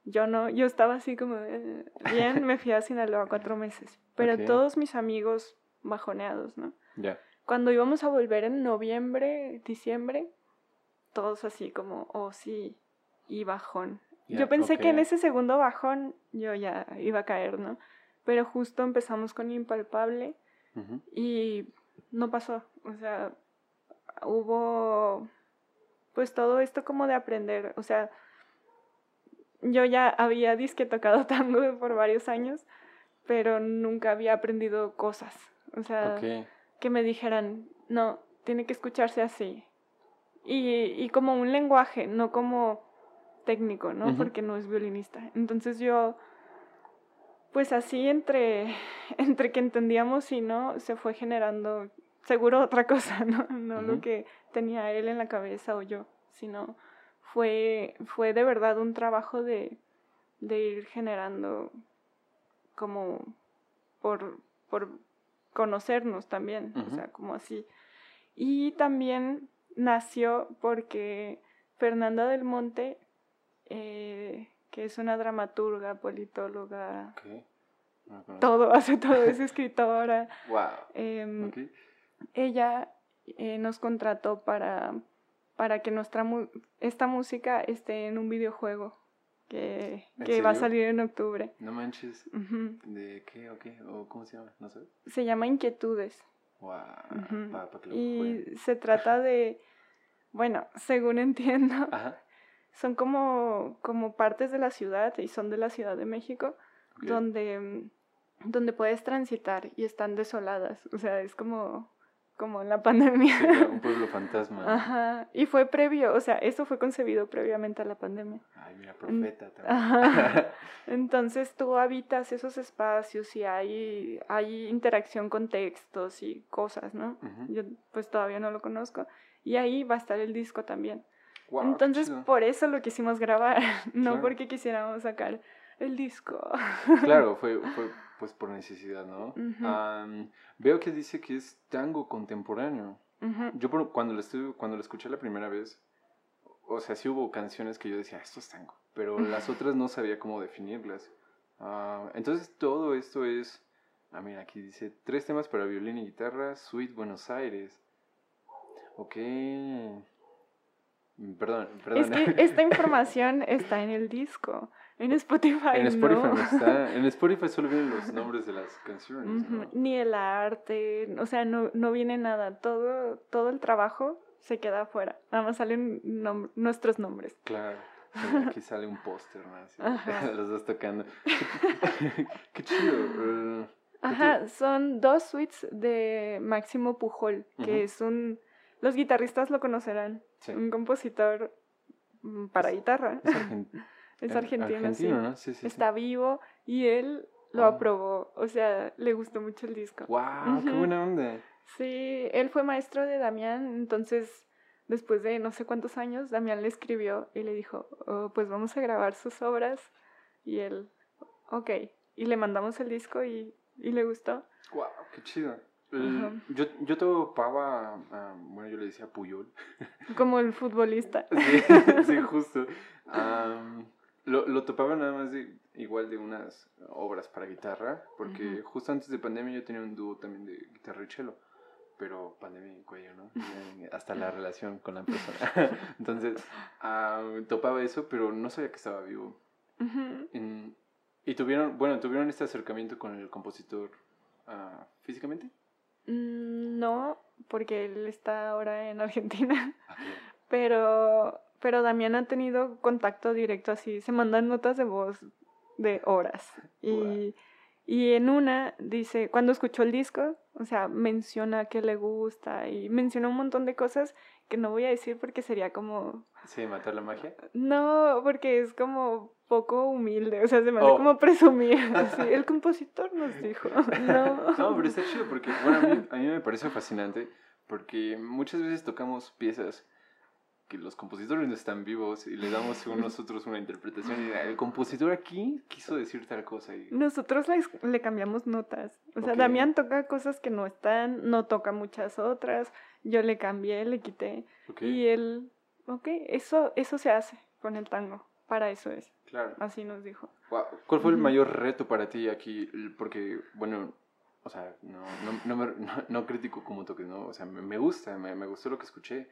Yo no, yo estaba así como, eh, bien, me fui a Sinaloa cuatro meses, pero todos mis amigos bajoneados, ¿no? Ya. Cuando íbamos a volver en noviembre, diciembre, todos así como, oh sí, y bajón. yo pensé que en ese segundo bajón yo ya iba a caer, ¿no? Pero justo empezamos con Impalpable y no pasó. O sea, hubo pues todo esto como de aprender. O sea, yo ya había disque tocado tango por varios años, pero nunca había aprendido cosas. O sea, que me dijeran, no, tiene que escucharse así. Y, y como un lenguaje, no como técnico, ¿no? Porque no es violinista. Entonces yo pues así entre, entre que entendíamos y no, se fue generando seguro otra cosa, no, no lo que tenía él en la cabeza o yo, sino fue, fue de verdad un trabajo de, de ir generando como por, por conocernos también, o sea, como así. Y también nació porque Fernanda del Monte eh, que es una dramaturga, politóloga. todo, hace todo, es escritora. wow. Em, ella eh, nos contrató para, para que nuestra esta música esté en un videojuego que, que va a salir en octubre. No manches. ¿De qué o qué? ¿O cómo se llama? No sé. Se llama Inquietudes. y se trata de, bueno, según entiendo, son como, como partes de la ciudad y son de la Ciudad de México, donde, donde puedes transitar y están desoladas. O sea, es como como en la pandemia. un pueblo fantasma. Ajá. Y fue previo, o sea, eso fue concebido previamente a la pandemia. Ay, mira, profeta también. Ajá. Entonces tú habitas esos espacios y hay, hay interacción con textos y cosas, ¿no? Yo pues todavía no lo conozco. Y ahí va a estar el disco también. Entonces por eso lo quisimos grabar, no porque quisiéramos sacar el disco. Claro, fue, fue pues por necesidad, ¿no? veo que dice que es tango contemporáneo. Yo cuando lo, estuve, cuando lo escuché la primera vez, o sea, sí hubo canciones que yo decía, esto es tango, pero las otras no sabía cómo definirlas. Ah, entonces todo esto es, ah, mira, aquí dice, tres temas para violín y guitarra, Suite Buenos Aires. Ok. Perdón, perdón. Es que esta información está en el disco. En Spotify. En Spotify no, está. En Spotify solo vienen los nombres de las canciones. Ni el arte, o sea, no, no viene nada. Todo, todo el trabajo se queda afuera. Nada más salen nuestros nombres. Claro. Aquí sale un póster, ¿no? los dos tocando. Qué, chido. Eh, Ajá, son dos suites de Máximo Pujol, que es un... Los guitarristas lo conocerán. Un compositor mm, para guitarra. Es argentino, sí. Está vivo y él lo aprobó. O sea, le gustó mucho el disco. ¡Wow! ¡Qué buena onda! Sí, él fue maestro de Damián, entonces después de no sé cuántos años, Damián le escribió y le dijo, oh, pues vamos a grabar sus obras. Y él, ok. Y le mandamos el disco y, y le gustó. ¡Wow! ¡Qué chido! Yo, yo topaba, bueno, yo le decía Puyol. Como el futbolista. sí, sí, justo. Lo, lo topaba nada más de, igual de unas obras para guitarra, porque justo antes de pandemia yo tenía un dúo también de guitarra y cello, pero pandemia en cuello, ¿no? hasta la relación con la persona. Entonces, topaba eso, pero no sabía que estaba vivo. y tuvieron, bueno, tuvieron este acercamiento con el compositor uh, físicamente. Mm, no, porque él está ahora en Argentina. Ah, pero pero Damián ha tenido contacto directo así, se mandan notas de voz de horas. Y, y en una dice, cuando escuchó el disco, o sea, menciona que le gusta y menciona un montón de cosas que no voy a decir porque sería como... Sí, matar la magia. No, porque es como poco humilde, o sea, se me hace oh. como presumir. Así, el compositor nos dijo. No. no, pero está chido porque, bueno, a mí, a mí me parece fascinante porque muchas veces tocamos piezas que los compositores no están vivos y le damos a nosotros una interpretación y el compositor aquí quiso decir tal cosa. Y... Nosotros le, cambiamos notas. O sea, Damián toca cosas que no están, no toca muchas otras. Yo le cambié, le quité. Y él, ok, eso, eso se hace con el tango. Para eso es. Claro. Así nos dijo. ¿Cuál fue el mayor reto para ti aquí? Porque, bueno, o sea, no, no, no, no, critico como toques, ¿no? O sea, me, gusta, me, me gustó lo que escuché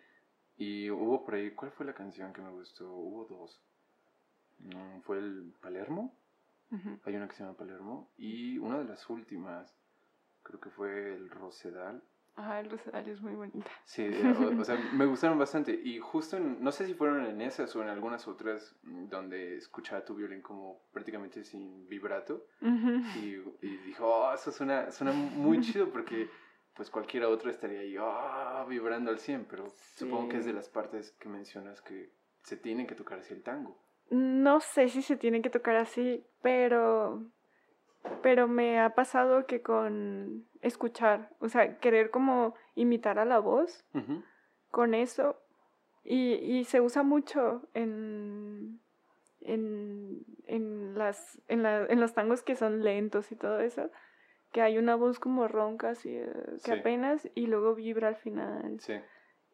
y hubo por ahí, ¿cuál fue la canción que me gustó? Hubo dos. Fue el Palermo. Hay una que se llama Palermo. Y una de las últimas, creo que fue el Rosedal. Ajá, el Rosedal es muy bonita. Sí, o, sea, me gustaron bastante. Y justo, no sé si fueron en esas o en algunas otras, mm, donde escuchaba tu violín como prácticamente sin vibrato. y, y dijo, oh, eso suena, suena muy chido porque pues cualquier otro estaría ahí ah, vibrando al 100, pero supongo que es de las partes que mencionas que se tienen que tocar así el tango. No sé si se tienen que tocar así, pero pero me ha pasado que con escuchar, o sea, querer como imitar a la voz, con eso, y, y, se usa mucho en, en, en, las, en, la, en los tangos que son lentos y todo eso, que hay una voz como ronca, así, eh, que apenas, y luego vibra al final. Sí.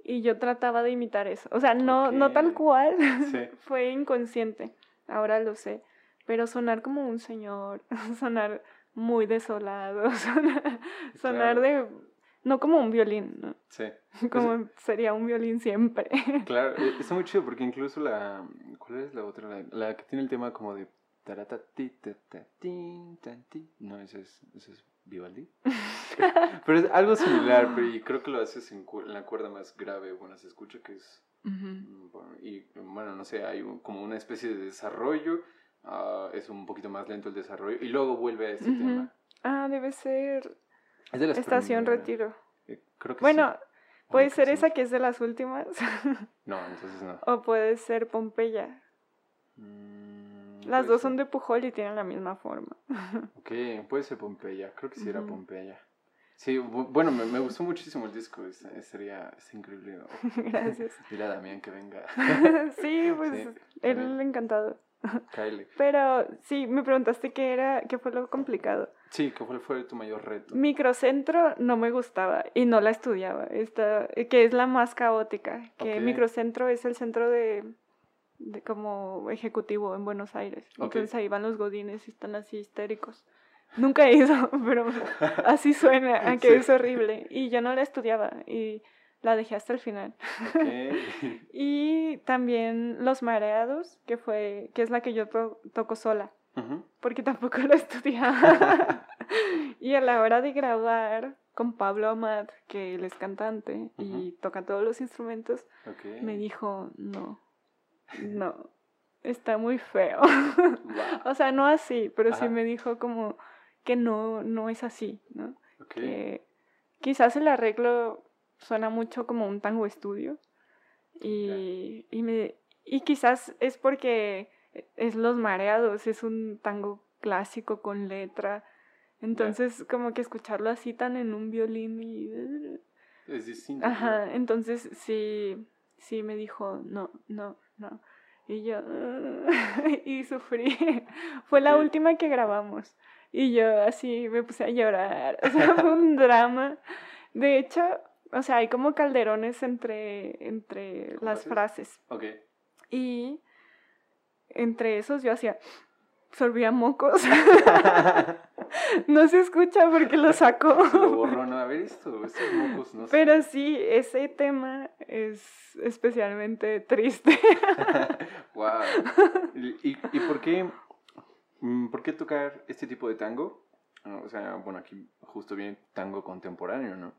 Y yo trataba de imitar eso. O sea, no, no tal cual, fue inconsciente, ahora lo sé. Pero sonar como un señor, sonar muy desolado, sonar, de... No como un violín, ¿no? Sí. Como sería un violín siempre. Claro, e, está muy chido porque incluso la... ¿Cuál es la otra? la que tiene el tema como de no, ese es, ese es Vivaldi. pero es algo similar, pero y creo que lo haces en, la cuerda más grave, bueno, se escucha que es... Y bueno, no sé, hay como una especie de desarrollo, uh, es un poquito más lento el desarrollo, y luego vuelve a este tema. Ah, debe ser... Es de la Estación Retiro. Eh, creo que bueno, puede ser esa que es de las últimas. no, entonces no. O puede ser Pompeya. Mm, las dos son de Pujol y tienen la misma forma. ok, puede ser Pompeya. Creo que sí era Pompeya. Sí, bueno, me, me, gustó muchísimo el disco, es, sería es increíble. Gracias. Dile a Damián que venga. sí, pues él encantado. Kyle. Pero sí, me preguntaste qué era, qué fue lo complicado. Sí, ¿qué fue, fue tu mayor reto? Microcentro no me gustaba y no la estudiaba, esta, que es la más caótica, que Microcentro es el centro de, de como ejecutivo en Buenos Aires. Entonces ahí van los godines y están así histéricos. Nunca he ido, pero así suena, que es horrible. Y yo no la estudiaba y la dejé hasta el final. y también Los Mareados, que fue que es la que yo toco sola, porque tampoco la estudiaba. y a la hora de grabar con Pablo Amat, que él es cantante y toca todos los instrumentos, me dijo, no, no, está muy feo. o sea, no así, pero sí me dijo como que no, no es así, ¿no? Que quizás el arreglo suena mucho como un tango estudio y, y, me, y quizás es porque es Los Mareados, es un tango clásico con letra, entonces como que escucharlo así tan en un violín y... Es distinto. Ajá, entonces sí, sí me dijo, no, no, no. Y yo, y sufrí. Fue la última que grabamos. Y yo así me puse a llorar. O sea, fue un drama. De hecho, o sea, hay como calderones entre, entre las frases. Ok. Y entre esos yo hacía, sorbía mocos. no se escucha porque lo sacó. lo borró, no haber visto, estos mocos no Pero sí, ese tema es especialmente triste. wow. ¿Y, y por qué Mm, ¿Por qué tocar este tipo de tango? O sea, bueno, aquí justo viene tango contemporáneo, ¿no?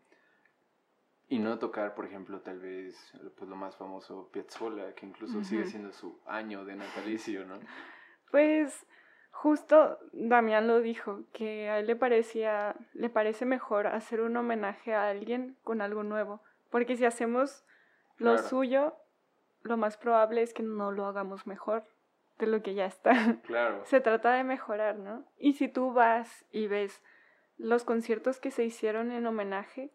Y no tocar, por ejemplo, tal vez pues, lo más famoso, Piazzolla, que incluso sigue siendo su año de natalicio, ¿no? Pues justo Damián lo dijo, que a él le parecía, le parece mejor hacer un homenaje a alguien con algo nuevo, porque si hacemos lo suyo, lo más probable es que no lo hagamos mejor de lo que ya está. Claro. Se trata de mejorar, ¿no? Y si tú vas y ves los conciertos que se hicieron en homenaje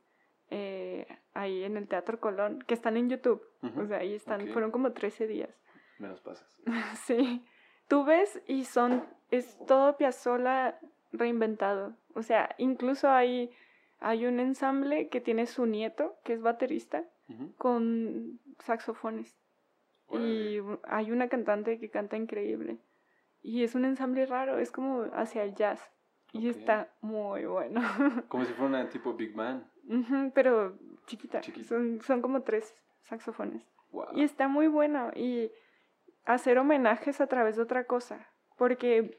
eh, ahí en el Teatro Colón, que están en YouTube, o sea, ahí están, fueron como 13 días. Me los pasas. sí. Tú ves y son, es todo Piazzolla reinventado. O sea, incluso hay, hay un ensamble que tiene su nieto, que es baterista, con saxofones. Y hay una cantante que canta increíble. Y es un ensamble raro, es como hacia el jazz. Y está muy bueno. Como si fuera una tipo Big Man. Pero chiquita. Son, son como tres saxofones. Y está muy bueno. Y hacer homenajes a través de otra cosa. Porque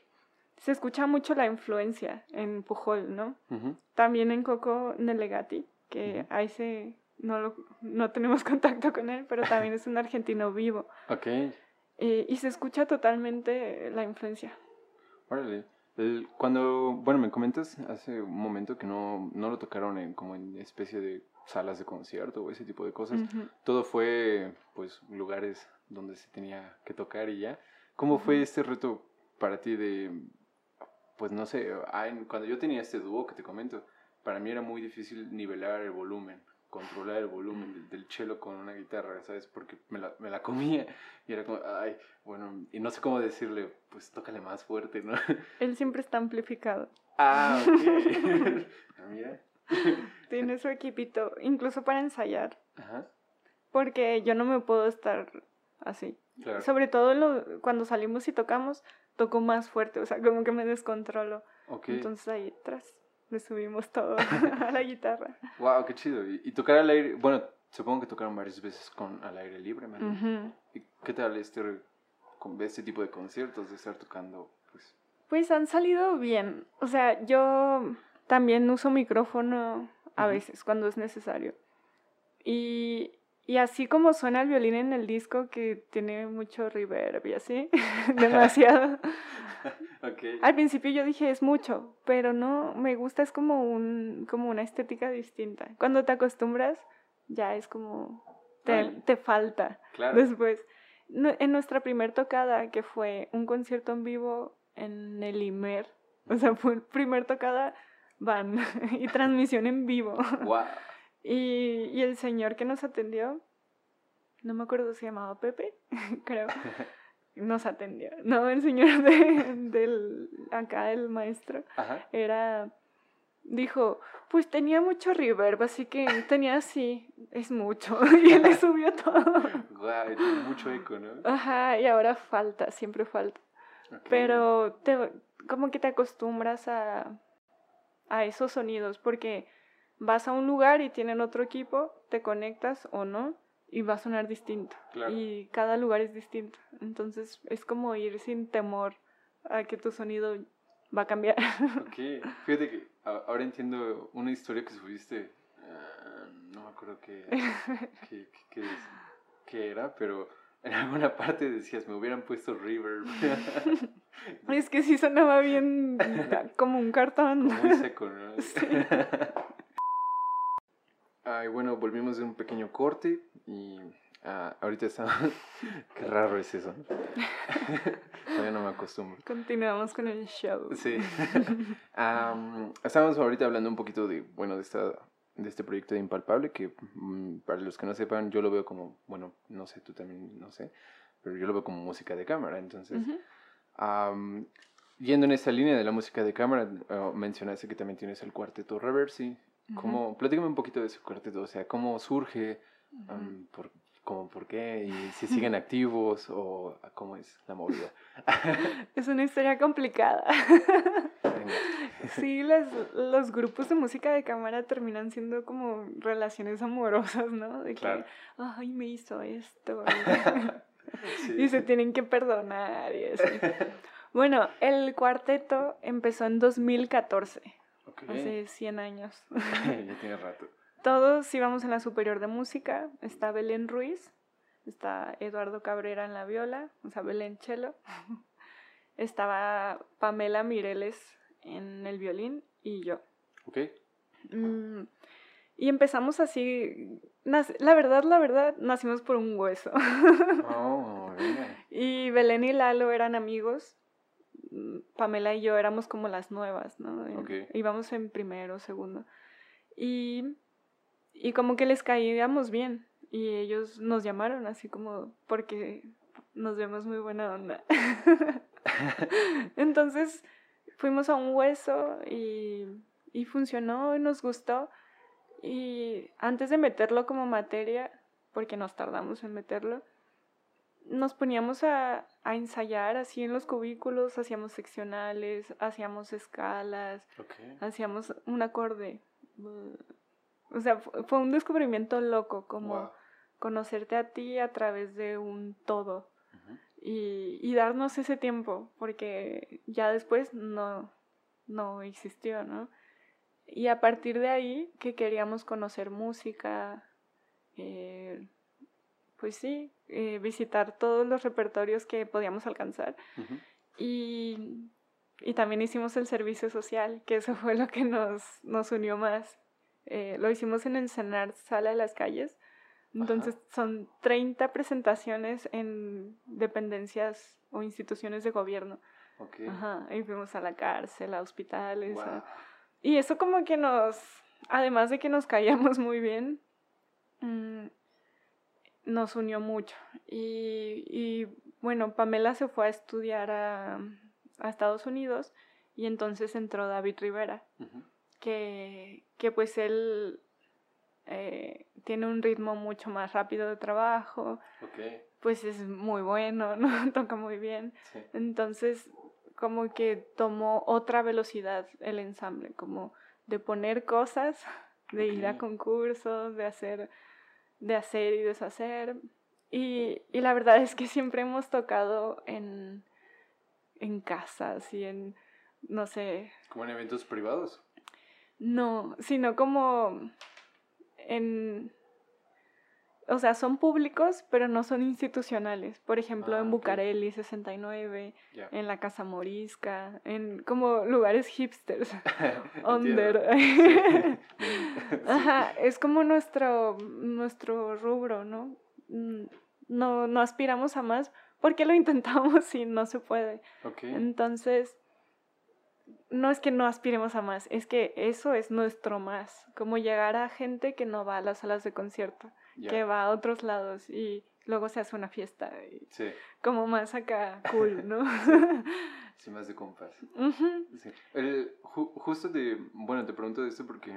se escucha mucho la influencia en Pujol, ¿no? También en Coco Nelegati, que ahí se no, lo, no tenemos contacto con él, pero también es un argentino vivo. Ok. Eh, y se escucha totalmente la influencia. Órale. Cuando, bueno, me comentas hace un momento que no, no lo tocaron en, como en especie de salas de concierto o ese tipo de cosas. Todo fue, pues, lugares donde se tenía que tocar y ya. ¿Cómo fue este reto para ti de, pues, no sé, cuando yo tenía este dúo que te comento, para mí era muy difícil nivelar el volumen controlar el volumen del, cello con una guitarra, ¿sabes? Porque me la, me la comía y era como, ay, bueno, y no sé cómo decirle, pues tócale más fuerte, ¿no? Él siempre está amplificado. Ah, ok. Ah, mira. Tiene su equipito, incluso para ensayar. Ajá. Porque yo no me puedo estar así. Claro. Sobre todo lo, cuando salimos y tocamos, toco más fuerte, o sea, como que me descontrolo. Okay. Entonces ahí atrás le subimos todo a la guitarra. Wow, qué chido. Y, tocar al aire, bueno, supongo que tocaron varias veces con al aire libre, man. ¿Y qué tal este, este tipo de conciertos de estar tocando? Pues? pues han salido bien. O sea, yo También uso micrófono a veces cuando es necesario. Y, y así como suena el violín en el disco, que tiene mucho reverb y así, demasiado. okay. Al principio yo dije es mucho, pero no, me gusta, es como, un, como una estética distinta. Cuando te acostumbras, ya es como, te, te falta claro. después. En nuestra primer tocada, que fue un concierto en vivo en el IMER, o sea, fue primer tocada van y transmisión en vivo. Wow. Y, y, el señor que nos atendió, no me acuerdo si se llamaba Pepe, creo, nos atendió. No, el señor de, del, acá, el maestro, era, dijo, pues tenía mucho reverb, así que tenía así, es mucho. Y él le subió todo. Wow, mucho eco, ¿no? Ajá, y ahora falta, siempre falta. Pero te, como que te acostumbras a, a esos sonidos, porque vas a un lugar y tienen otro equipo, te conectas o no, y va a sonar distinto. Y cada lugar es distinto. Entonces es como ir sin temor a que tu sonido va a cambiar. Ok, fíjate que ahora entiendo una historia que subiste, ah, no me acuerdo qué, qué, qué, qué era, pero en alguna parte decías, me hubieran puesto reverb. es que sí sonaba bien como un cartón. Muy seco, ¿no? Sí. Ay, bueno, volvimos de un pequeño corte y uh, ahorita estamos... Qué raro es eso. Todavía no me acostumbro. Continuamos con el show. Sí. um, estamos ahorita hablando un poquito de, bueno, de esta de este proyecto de Impalpable, que mm, para los que no sepan, yo lo veo como, bueno, no sé, tú también, no sé, pero yo lo veo como música de cámara. Entonces, yendo en esta línea de la música de cámara, uh, mencionaste que también tienes el cuarteto Reversi. ¿Cómo, Platícame un poquito de ese cuarteto, o sea, cómo surge, por, como por qué, y si siguen activos o cómo es la movida. es una historia complicada. Sí, las, los grupos de música de cámara terminan siendo como relaciones amorosas, ¿no? De que, ay, me hizo esto. Y se tienen que perdonar y así. Bueno, el cuarteto empezó en 2014, hace 100 años. ya tiene rato. Todos íbamos en la superior de música, está Belén Ruiz, está Eduardo Cabrera en la viola, o sea, Belén Chelo, estaba Pamela Mireles en el violín y yo. Ok. Mm, y empezamos así, la verdad, la verdad, nacimos por un hueso. Oh, y Belén y Lalo eran amigos. Pamela y yo éramos como las nuevas, ¿no? Okay. Íbamos en primero, segundo. Y, y como que les caíamos bien. Y ellos nos llamaron así como porque nos vemos muy buena onda. Entonces, fuimos a un hueso y, y funcionó y nos gustó. Y antes de meterlo como materia, porque nos tardamos en meterlo, nos poníamos a, a ensayar así en los cubículos, hacíamos seccionales, hacíamos escalas, hacíamos un acorde. O sea, fue un descubrimiento loco, como conocerte a ti a través de un todo y, y, darnos ese tiempo, porque ya después no, no existió, ¿no? Y a partir de ahí que queríamos conocer música, eh, pues sí, eh, visitar todos los repertorios que podíamos alcanzar. y, y, también hicimos el servicio social, que eso fue lo que nos, nos unió más. Eh, lo hicimos en el Cenar Sala de las Calles, entonces son 30 presentaciones en dependencias o instituciones de gobierno. Okay. Ajá, y fuimos a la cárcel, a hospitales. Y eso como que nos, además de que nos caíamos muy bien, mm, nos unió mucho. Y, y, bueno, Pamela se fue a estudiar a, a Estados Unidos y entonces entró David Rivera, que, que pues él eh, tiene un ritmo mucho más rápido de trabajo. Pues es muy bueno, ¿no? Toca muy bien. Entonces, como que tomó otra velocidad el ensamble, como de poner cosas, de ir a concursos, de hacer, de hacer y deshacer. Y, y la verdad es que siempre hemos tocado en, en casas y en, no sé. ¿Como en eventos privados? No, sino como en o sea, son públicos, pero no son institucionales. Por ejemplo, en ah, Bucareli 69, en la Casa Morisca, en como lugares hipsters. Under. Ajá, es como nuestro, nuestro rubro, ¿no? Mm, no, no aspiramos a más porque lo intentamos y no se puede. Entonces, no es que no aspiremos a más, es que eso es nuestro más, como llegar a gente que no va a las salas de concierto que va a otros lados y luego se hace una fiesta. Y Como más acá cool, ¿no? sí. más de compas. justo de, bueno, te pregunto de esto porque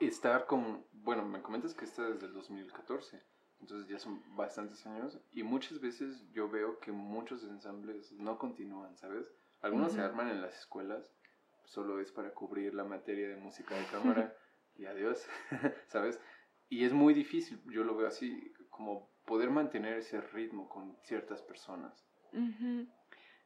estar con, bueno, me comentas que está desde el 2014, entonces ya son bastantes años y muchas veces yo veo que muchos ensambles no continúan, ¿sabes? Algunos se arman en las escuelas, solo es para cubrir la materia de música de cámara y adiós, ¿sabes? Y es muy difícil, yo lo veo así, como poder mantener ese ritmo con ciertas personas.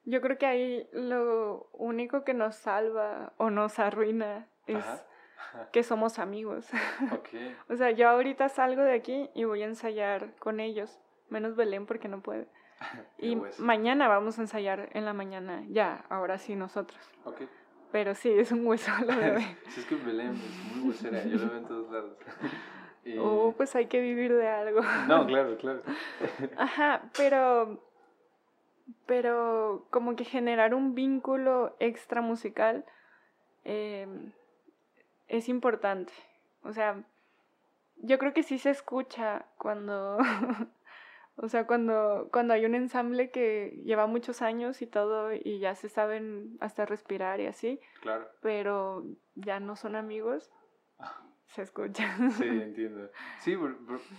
Yo creo que ahí lo único que nos salva o nos arruina es que somos amigos. o sea, yo ahorita salgo de aquí y voy a ensayar con ellos, menos Belén porque no puede. y mañana vamos a ensayar en la mañana, ya, ahora sí nosotros. Pero sí, es un hueso lo de es que Belén es muy huesera, yo lo veo en todos lados. Oh, pues hay que vivir de algo. No, claro, claro. Ajá, pero, pero como que generar un vínculo extra musical em, es importante. O sea, yo creo que sí se escucha cuando, o sea, cuando, cuando hay un ensamble que lleva muchos años y todo y ya se saben hasta respirar y así. Claro. Pero ya no son amigos. Se escucha. Sí, entiendo. Sí,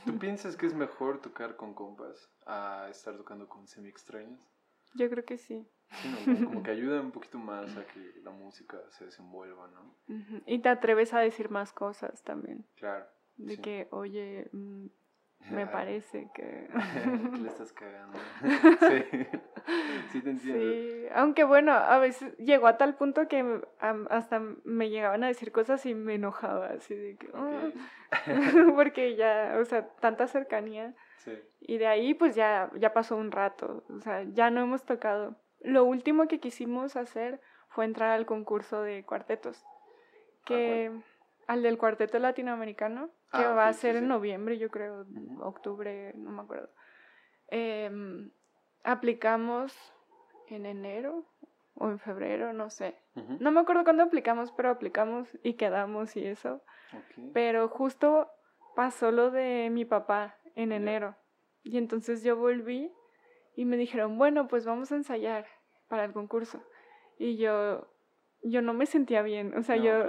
¿tú piensas que es mejor tocar con compas a estar tocando con semi-extraños? Yo creo que sí. Como que ayuda un poquito más a que la música se desenvuelva, ¿no? Y te atreves a decir más cosas también. Claro. De que, oye, mm, me parece que... le estás cagando. sí. sí, te entiendo. Sí, aunque bueno, a veces llegó a tal punto que hasta me llegaban a decir cosas y me enojaba, así de que... Ah", porque ya, o sea, tanta cercanía. Sí. Y de ahí pues ya, ya pasó un rato, o sea, ya no hemos tocado. Lo último que quisimos hacer fue entrar al concurso de cuartetos, que al del cuarteto latinoamericano que ah, va a ser en noviembre, yo creo, octubre, no me acuerdo. Em, aplicamos en enero o en febrero, no sé. No me acuerdo cuándo aplicamos, pero aplicamos y quedamos y eso. Pero justo pasó lo de mi papá en enero. Y entonces yo volví y me dijeron, bueno, pues vamos a ensayar para el concurso. Y yo, yo no me sentía bien. O sea, yo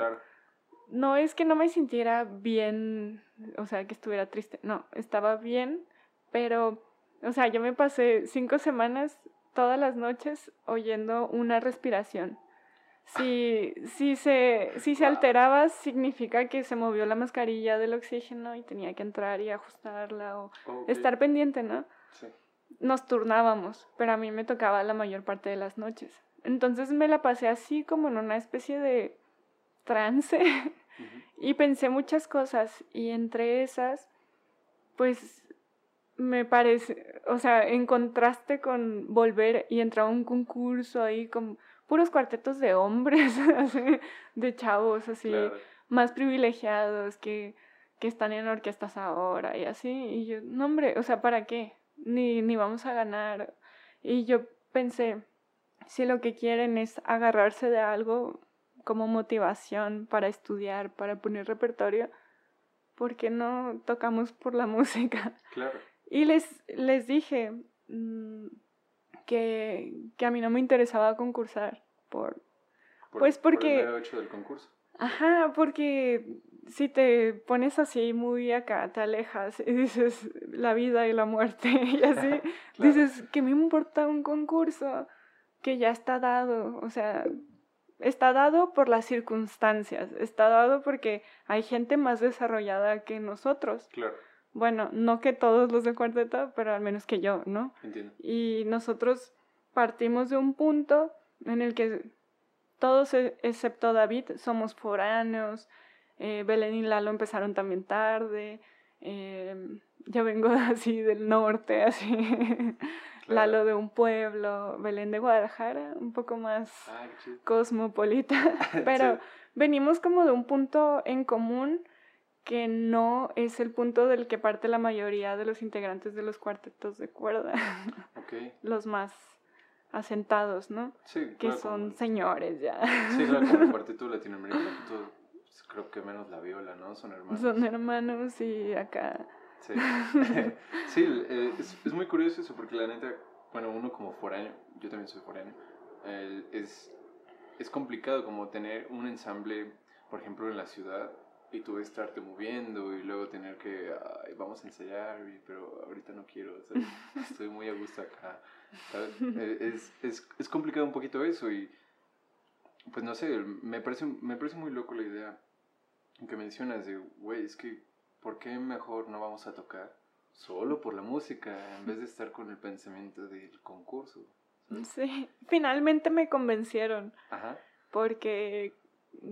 no es que no me sintiera bien, o sea, que estuviera triste, no, estaba bien, pero, o sea, yo me pasé cinco semanas todas las noches oyendo una respiración. Si, si, se, si se alteraba, significa que se movió la mascarilla del oxígeno y tenía que entrar y ajustarla o estar pendiente, ¿no? Sí. Nos turnábamos, pero a mí me tocaba la mayor parte de las noches. Entonces me la pasé así como en una especie de trance y pensé muchas cosas y entre esas, pues me parece, o sea, en contraste con volver y entrar a un concurso ahí con puros cuartetos de hombres, de chavos así, más privilegiados que, que están en orquestas ahora y así. Y yo, no hombre, o sea, ¿para qué? Ni, ni vamos a ganar. Y yo pensé, si lo que quieren es agarrarse de algo, como motivación para estudiar, para poner repertorio, ¿por qué no tocamos por la música? Claro. Y les, les dije mm, que, que, a mí no me interesaba concursar por... pues porque... Por el hecho del concurso. Ajá, porque si te pones así muy acá, te alejas y dices la vida y la muerte y así, dices que me importa un concurso que ya está dado, o sea, está dado por las circunstancias, está dado porque hay gente más desarrollada que nosotros. Claro. Bueno, no que todos los de cuarteto, pero al menos que yo, ¿no? Entiendo. Y nosotros partimos de un punto en el que todos e, excepto David somos foráneos, eh, Belén y Lalo empezaron también tarde, eh, yo vengo así del norte, así, Lalo de un pueblo, Belén de Guadalajara, un poco más ah, cosmopolita, pero venimos como de un punto en común que no es el punto del que parte la mayoría de los integrantes de los cuartetos de cuerda, los más asentados, ¿no? Sí, que son señores ya. Sí, claro, como el cuarteto latinoamericano, pues, creo que menos la viola, ¿no? Son hermanos. Son hermanos y acá Sí, sí eh, es, es, muy curioso eso, porque la neta, bueno, uno como foráneo, yo también soy foráneo, es, es complicado como tener un ensamble, por ejemplo, en la ciudad, y tú estarte moviendo y luego tener que, ay, vamos a ensayar, pero ahorita no quiero, estoy muy a gusto acá. Eh, es, es, es complicado un poquito eso y, pues no sé, me parece, me parece muy loco la idea que mencionas de, güey, es que ¿por qué mejor no vamos a tocar solo por la música en vez de estar con el pensamiento del concurso? Sí, finalmente me convencieron. Ajá. Porque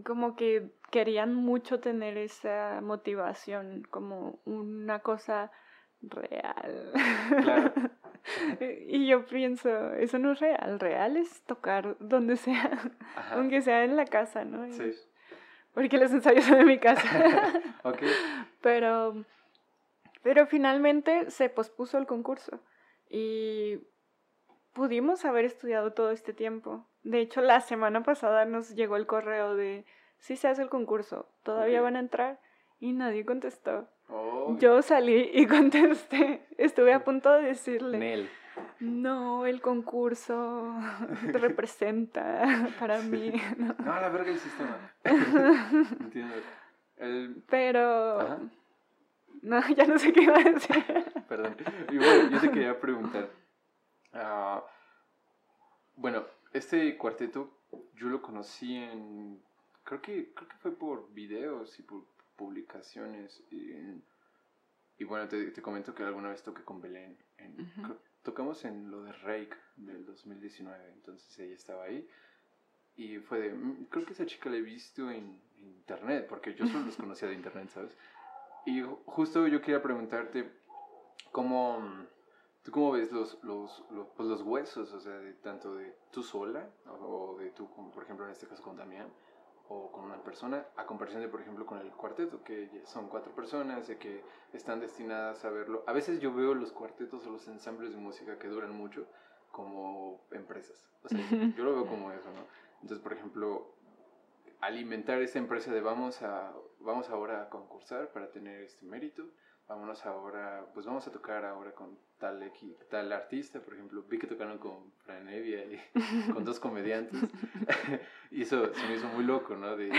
como que querían mucho tener esa motivación, como una cosa real. Claro. y yo pienso, eso no es real, real es tocar donde sea, aunque sea en la casa, ¿no? Sí porque los ensayos son en mi casa. Pero, pero finalmente se pospuso el concurso y pudimos haber estudiado todo este tiempo. De hecho, la semana pasada nos llegó el correo de, si se hace el concurso, todavía van a entrar y nadie contestó. Yo salí y contesté. Estuve a punto de decirle. No, el concurso te representa para mí. No. la verga el sistema. Entiendo. Pero... No, ya no sé qué iba a decir. Perdón. Y bueno, yo te quería preguntar. Uh, bueno, este cuarteto yo lo conocí en... Creo que, creo que fue por videos y por publicaciones. Y, y bueno, te, te, comento que alguna vez toqué con Belén. En, tocamos en lo de Rake del 2019, entonces ella estaba ahí. Y fue de, mm, creo que esa chica la he visto en, internet, porque yo solo los conocía de internet, ¿sabes? Y justo yo quería preguntarte, ¿cómo, ¿tú cómo ves los, los, los, pues los huesos, o sea, de, tanto de tú sola, o, de tú, como por ejemplo en este caso con Damián, o con una persona, a comparación de, por ejemplo, con el cuarteto, que son cuatro personas, de que están destinadas a verlo. A veces yo veo los cuartetos o los ensambles de música que duran mucho como empresas. O sea, yo lo veo como eso, ¿no? Entonces, por ejemplo, alimentar esa empresa de vamos a vamos ahora a concursar para tener este mérito vámonos ahora, pues vamos a tocar ahora con tal, tal artista, por ejemplo, vi que tocaron con Fran Evia y con dos comediantes, y eso se me hizo muy loco, ¿no? De,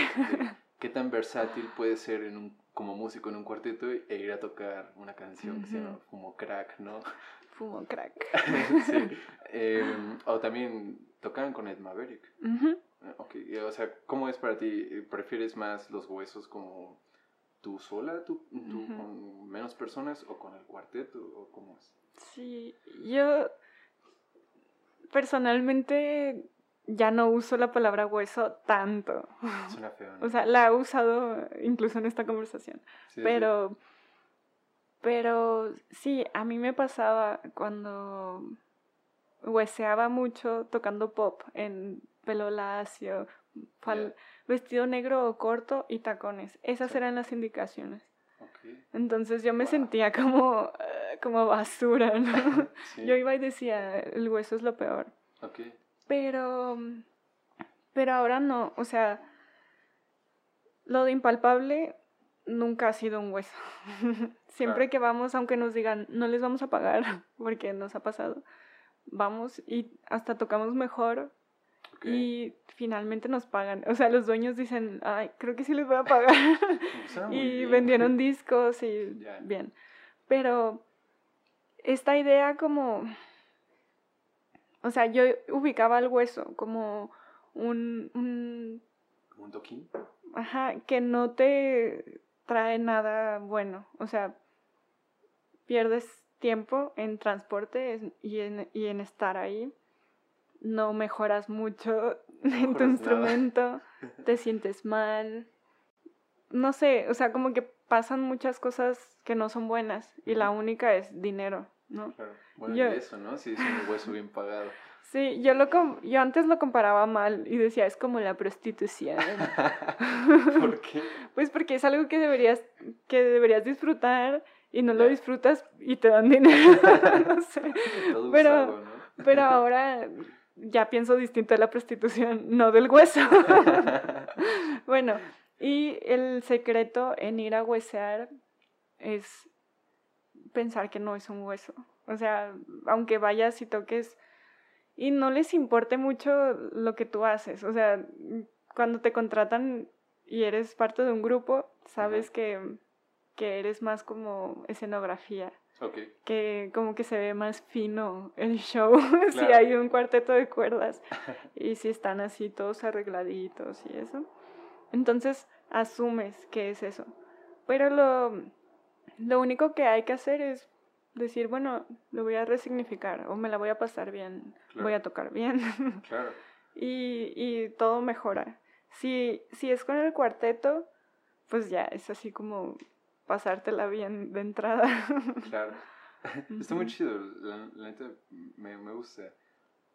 qué tan versátil puede ser en un, como músico en un cuarteto e ir a tocar una canción que se llama Fumo Crack, ¿no? Fumo Crack. sí. Em, o también tocaron con Ed Maverick. Ok, o sea, ¿cómo es para ti? ¿Prefieres más los huesos como tú sola, tú, con menos personas o con el cuarteto o cómo es? Sí, yo personalmente ya no uso la palabra hueso tanto. Suena feo, O sea, la he usado incluso en esta conversación. pero, pero sí, a mí me pasaba cuando hueseaba mucho tocando pop en pelo lacio, vestido negro o corto y tacones. Esas eran las indicaciones. Entonces yo me sentía como, eh, como basura, ¿no? Yo iba y decía, el hueso es lo peor. Pero, pero ahora no, o sea, lo de impalpable nunca ha sido un hueso. Siempre que vamos, aunque nos digan, no les vamos a pagar, porque nos ha pasado, vamos y hasta tocamos mejor y finalmente nos pagan. O sea, los dueños dicen, ay, creo que sí les voy a pagar. y vendieron discos y bien. Pero esta idea como, o sea, yo ubicaba el hueso como un... un ¿Un toquín? Ajá, que no te trae nada bueno. O sea, pierdes tiempo en transporte y en, y en estar ahí no mejoras mucho en tu instrumento, te sientes mal. No sé, o sea, como que pasan muchas cosas que no son buenas y la única es dinero, ¿no? Claro. Bueno, y eso, ¿no? Si es un hueso bien pagado. Sí, yo, lo yo antes lo comparaba mal y decía, es como la prostitución. ¿Por qué? Pues porque es algo que deberías, que deberías disfrutar y no lo disfrutas y te dan dinero. no sé. pero, pero ahora ya pienso distinto de la prostitución, no del hueso. bueno, y el secreto en ir a huesear es pensar que no es un hueso. O sea, aunque vayas y toques y no les importe mucho lo que tú haces. O sea, cuando te contratan y eres parte de un grupo, sabes que, que eres más como escenografía. Que como que se ve más fino el show si hay un cuarteto de cuerdas y si están así todos arregladitos y eso. Entonces asumes que es eso. Pero lo, lo único que hay que hacer es decir, bueno, lo voy a resignificar o me la voy a pasar bien, voy a tocar bien. Claro. y, y todo mejora. Si, si es con el cuarteto, pues ya es así como pasártela bien de entrada. Claro. Está muy chido, la, neta me, me gusta.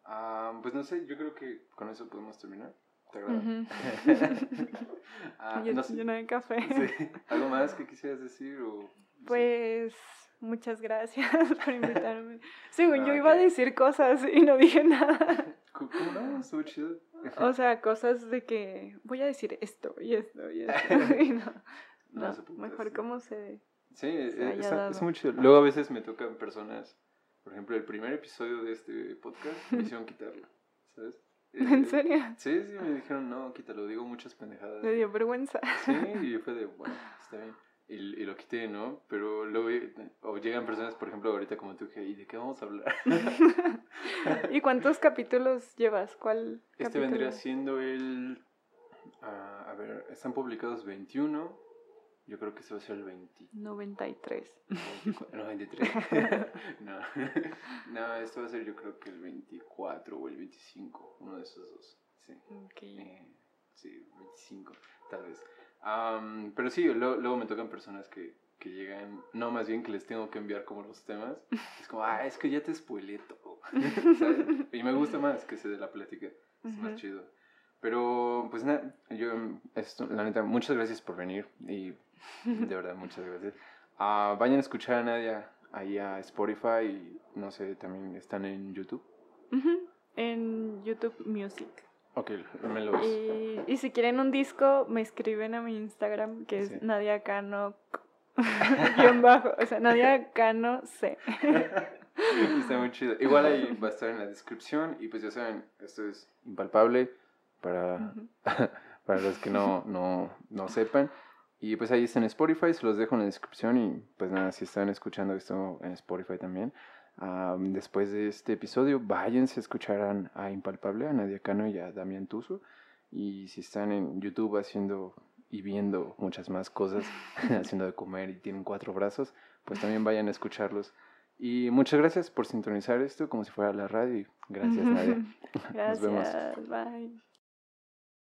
Ah, pues no sé, yo creo que con eso podemos terminar. ¿Te agrada? ah, no llena de café. Sí. ¿Algo más que quisieras decir? O, pues muchas gracias por invitarme. Según yo iba a decir cosas y no dije nada. ¿Cómo no? Estuvo chido. O sea, cosas de que voy a decir esto y esto y esto. y no. No, mejor cómo se. Sí, e, es, muy chido. Luego a veces me tocan personas, por ejemplo, el primer episodio de este podcast me hicieron quitarlo, ¿sabes? ¿En eh, serio? Sí, sí, me dijeron, no, quítalo, digo muchas pendejadas. Me dio vergüenza. Sí, y fue de, bueno, está bien. Y, y, lo quité, ¿no? Pero luego o llegan personas, por ejemplo, ahorita como tú, que, ¿y de qué vamos a hablar? ¿Y cuántos capítulos llevas? ¿Cuál? Este vendría siendo el... Uh, a ver, están publicados 21 yo creo que ese va a ser el 20. 93. 93. no. no, esto va a ser yo creo que el 24 o el 25, uno de esos dos. Sí. Okay. Eh, sí, 25, tal vez. Um, pero sí, luego, me tocan personas que, que, llegan, no, más bien que les tengo que enviar como los temas. Es como, ah, es que ya te spoilé todo. Y me gusta más que se dé la plática. Es más chido. Pero, pues nada, yo, esto, la neta, muchas gracias por venir y de verdad, muchas gracias. Uh, vayan a escuchar a Nadia ahí a Spotify y no sé, también están en YouTube. En YouTube Music. Ok, me lo y, y, si quieren un disco, me escriben a mi Instagram, que es Nadia Cano, guion bajo, o sea, Nadia Cano C. Está muy chido. Igual ahí va a estar en la descripción y pues ya saben, esto es impalpable para, para los que no, no, no sepan. Y pues ahí está en Spotify, se los dejo en la descripción y pues nada, si están escuchando esto en Spotify también, después de este episodio, váyanse a escuchar a, Impalpable, a Nadia Cano y a Damián Tuso. Y si están en YouTube haciendo y viendo muchas más cosas, haciendo de comer y tienen cuatro brazos, pues también vayan a escucharlos. Y muchas gracias por sintonizar esto como si fuera la radio. Gracias, Nadia. Gracias. Nos vemos. Bye.